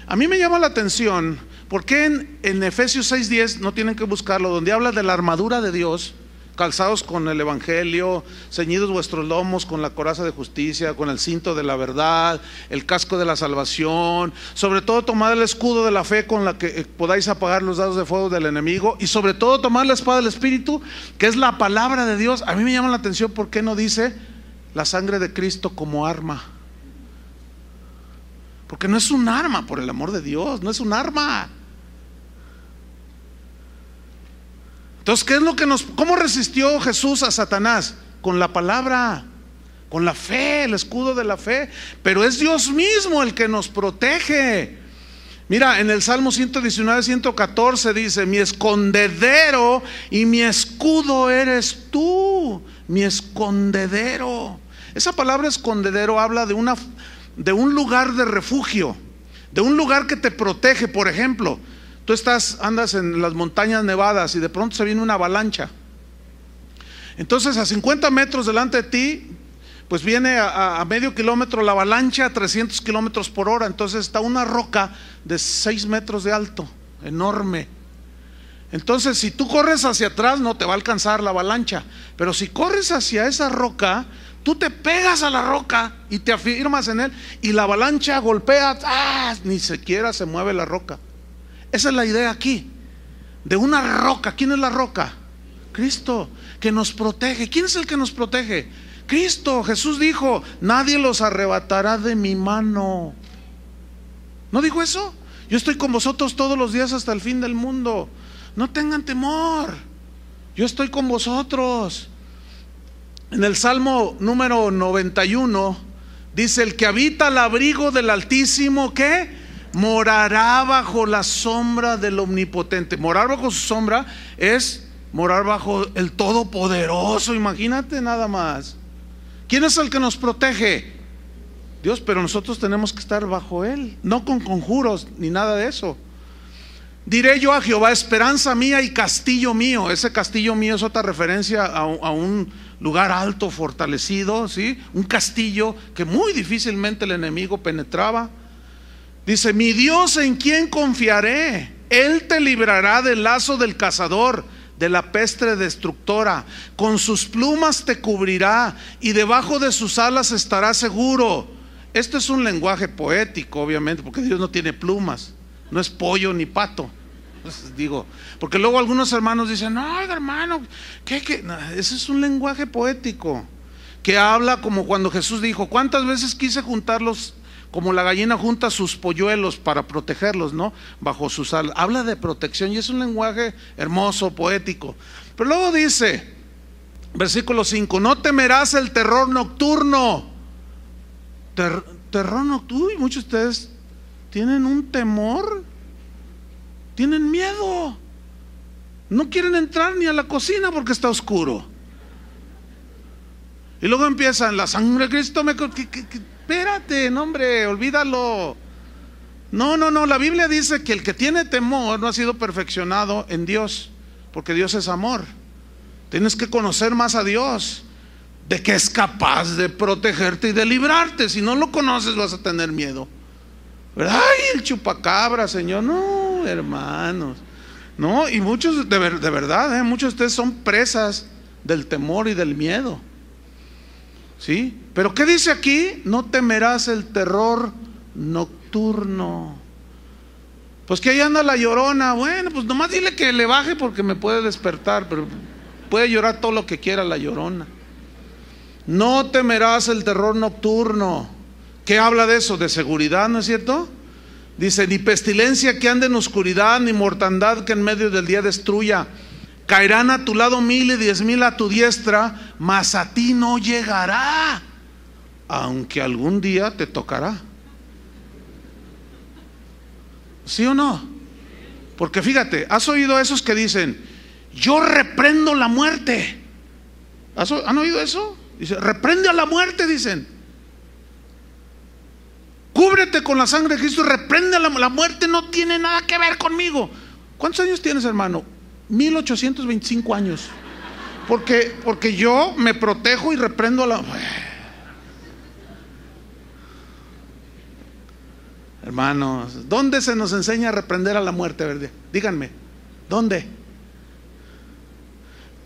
A mí me llama la atención, porque en, en Efesios 6:10, no tienen que buscarlo, donde habla de la armadura de Dios, calzados con el Evangelio, ceñidos vuestros lomos con la coraza de justicia, con el cinto de la verdad, el casco de la salvación, sobre todo tomad el escudo de la fe con la que eh, podáis apagar los dados de fuego del enemigo y sobre todo tomar la espada del Espíritu, que es la palabra de Dios. A mí me llama la atención, ¿por qué no dice la sangre de Cristo como arma. Porque no es un arma, por el amor de Dios, no es un arma. Entonces, ¿qué es lo que nos... ¿Cómo resistió Jesús a Satanás? Con la palabra, con la fe, el escudo de la fe. Pero es Dios mismo el que nos protege. Mira, en el Salmo 119, 114 dice, mi escondedero y mi escudo eres tú mi escondedero. Esa palabra escondedero habla de, una, de un lugar de refugio, de un lugar que te protege. Por ejemplo, tú estás, andas en las montañas nevadas y de pronto se viene una avalancha. Entonces a 50 metros delante de ti, pues viene a, medio kilómetro la avalancha a 300 kilómetros por hora. Entonces está una roca de 6 metros de alto, enorme entonces, si tú corres hacia atrás, no te va a alcanzar la avalancha. Pero si corres hacia esa roca, tú te pegas a la roca y te afirmas en él y la avalancha golpea, ¡ah! ni siquiera se mueve la roca. Esa es la idea aquí, de una roca. ¿Quién es la roca? Cristo, que nos protege. ¿Quién es el que nos protege? Cristo. Jesús dijo, nadie los arrebatará de mi mano. ¿No dijo eso? Yo estoy con vosotros todos los días hasta el fin del mundo. No tengan temor. Yo estoy con vosotros. En el Salmo número 91 dice, el que habita al abrigo del Altísimo, ¿qué? Morará bajo la sombra del Omnipotente. Morar bajo su sombra es morar bajo el Todopoderoso, imagínate nada más. ¿Quién es el que nos protege? Dios, pero nosotros tenemos que estar bajo Él, no con conjuros ni nada de eso. Diré yo a Jehová, esperanza mía y castillo mío. Ese castillo mío es otra referencia a, a, un lugar alto, fortalecido, ¿sí? Un castillo que muy difícilmente el enemigo penetraba. Dice, mi Dios en quien confiaré. Él te librará del lazo del cazador, de la peste destructora. Con sus plumas te cubrirá y debajo de sus alas estará seguro. Esto es un lenguaje poético, obviamente, porque Dios no tiene plumas, no es pollo ni pato. Digo, porque luego algunos hermanos dicen, no, hermano, ¿qué, ese es un lenguaje poético que habla como cuando Jesús dijo, ¿cuántas veces quise juntarlos como la gallina junta sus polluelos para protegerlos, ¿no? Bajo su sal. Habla de protección y es un lenguaje hermoso, poético. Pero luego dice, versículo 5, no temerás el terror nocturno. terror nocturno. Y muchos de ustedes tienen un temor, tienen miedo. No quieren entrar ni a la cocina porque está oscuro. Y luego empiezan, la sangre de Cristo me espérate, no hombre, olvídalo. No, no, no, la Biblia dice que el que tiene temor no ha sido perfeccionado en Dios, porque Dios es amor. Tienes que conocer más a Dios, de que es capaz de protegerte y de librarte. Si no lo conoces vas a tener miedo. Ay, el chupacabra, Señor. No, hermanos. No, y muchos, de, verdad, ¿eh? muchos de ustedes son presas del temor y del miedo. ¿Sí? Pero ¿qué dice aquí? No temerás el terror nocturno. Pues que ahí anda la llorona. Bueno, pues nomás dile que le baje porque me puede despertar, pero puede llorar todo lo que quiera la llorona. No temerás el terror nocturno. ¿Qué habla de eso? De seguridad, ¿no es cierto? Dice, ni pestilencia que ande en oscuridad, ni mortandad que en medio del día destruya. Caerán a tu lado mil y diez mil a tu diestra, mas a ti no llegará, aunque algún día te tocará. ¿Sí o no? Porque fíjate, ¿has oído esos que dicen, yo reprendo la muerte? ¿Han oído eso? Dice, reprende a la muerte, dicen. Cúbrete con la sangre de Cristo, reprende a la, la muerte, no tiene nada que ver conmigo. ¿Cuántos años tienes, hermano? 1825 años. Porque, porque yo me protejo y reprendo a la... Hermanos, ¿dónde se nos enseña a reprender a la muerte, verdad? Díganme, ¿dónde?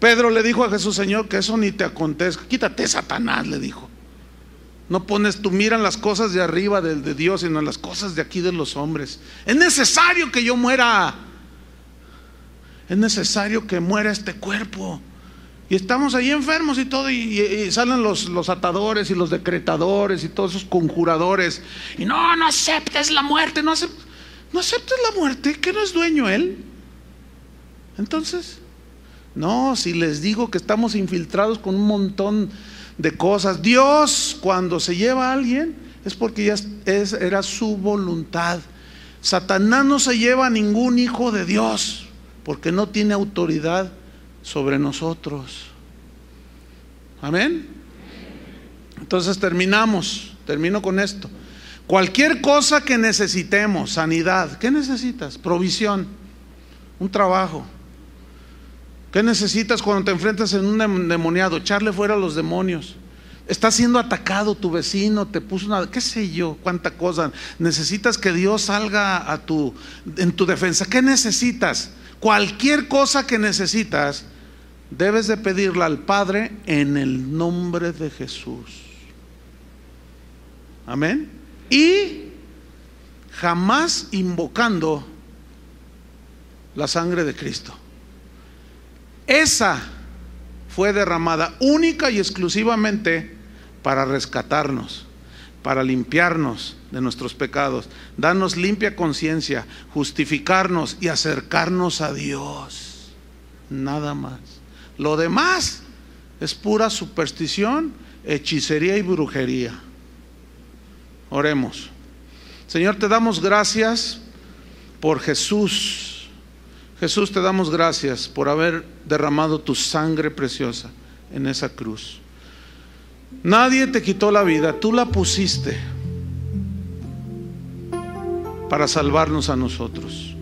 Pedro le dijo a Jesús, Señor, que eso ni te acontezca. Quítate, Satanás, le dijo. No pones tu mira en las cosas de arriba de, de Dios, sino en las cosas de aquí de los hombres. Es necesario que yo muera. Es necesario que muera este cuerpo. Y estamos ahí enfermos y todo, y, salen los, los, atadores y los decretadores y todos esos conjuradores. Y no, no aceptes la muerte, no, no aceptes la muerte, que no es dueño él. Entonces, no, si les digo que estamos infiltrados con un montón de cosas, Dios cuando se lleva a alguien es porque ya es, era su voluntad. Satanás no se lleva a ningún hijo de Dios porque no tiene autoridad sobre nosotros. Amén. Entonces terminamos, termino con esto. Cualquier cosa que necesitemos, sanidad, ¿qué necesitas? Provisión, un trabajo. ¿Qué necesitas cuando te enfrentas en un demoniado? Echarle fuera a los demonios. Está siendo atacado tu vecino, te puso una, qué sé yo, cuánta cosa. Necesitas que Dios salga a tu, en tu defensa. ¿Qué necesitas? Cualquier cosa que necesitas, debes de pedirla al Padre en el nombre de Jesús. Amén. Y jamás invocando la sangre de Cristo. Esa fue derramada única y exclusivamente para rescatarnos para limpiarnos de nuestros pecados, darnos limpia conciencia, justificarnos y acercarnos a Dios. Nada más. Lo demás Es pura superstición, hechicería y brujería. Oremos. Señor, te damos gracias por Jesús. Jesús, te damos gracias por haber derramado tu sangre preciosa en esa cruz. Nadie te quitó la vida, tú la pusiste para salvarnos a nosotros.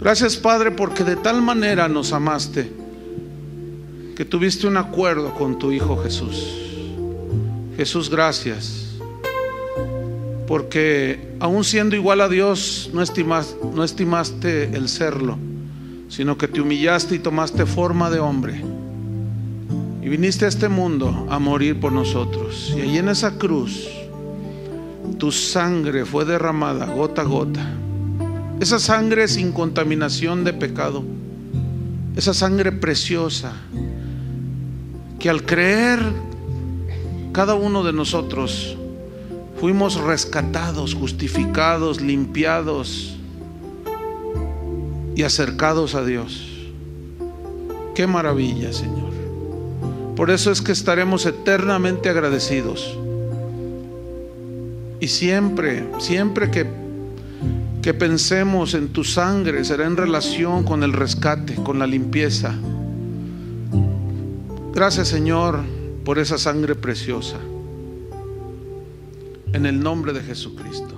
Gracias Padre porque de tal manera nos amaste que tuviste un acuerdo con tu Hijo Jesús. Jesús, gracias. Porque aún siendo igual a Dios, no estimaste, no estimaste el serlo, sino que te humillaste y tomaste forma de hombre. Y viniste a este mundo a morir por nosotros. Y ahí en esa cruz, tu sangre fue derramada gota a gota. Esa sangre sin contaminación de pecado. Esa sangre preciosa que al creer cada uno de nosotros fuimos rescatados, justificados, limpiados y acercados a Dios. Qué maravilla, Señor. Por eso es que estaremos eternamente agradecidos. Y siempre, siempre que, que pensemos en tu sangre, será en relación con el rescate, con la limpieza. Gracias Señor por esa sangre preciosa. En el nombre de Jesucristo.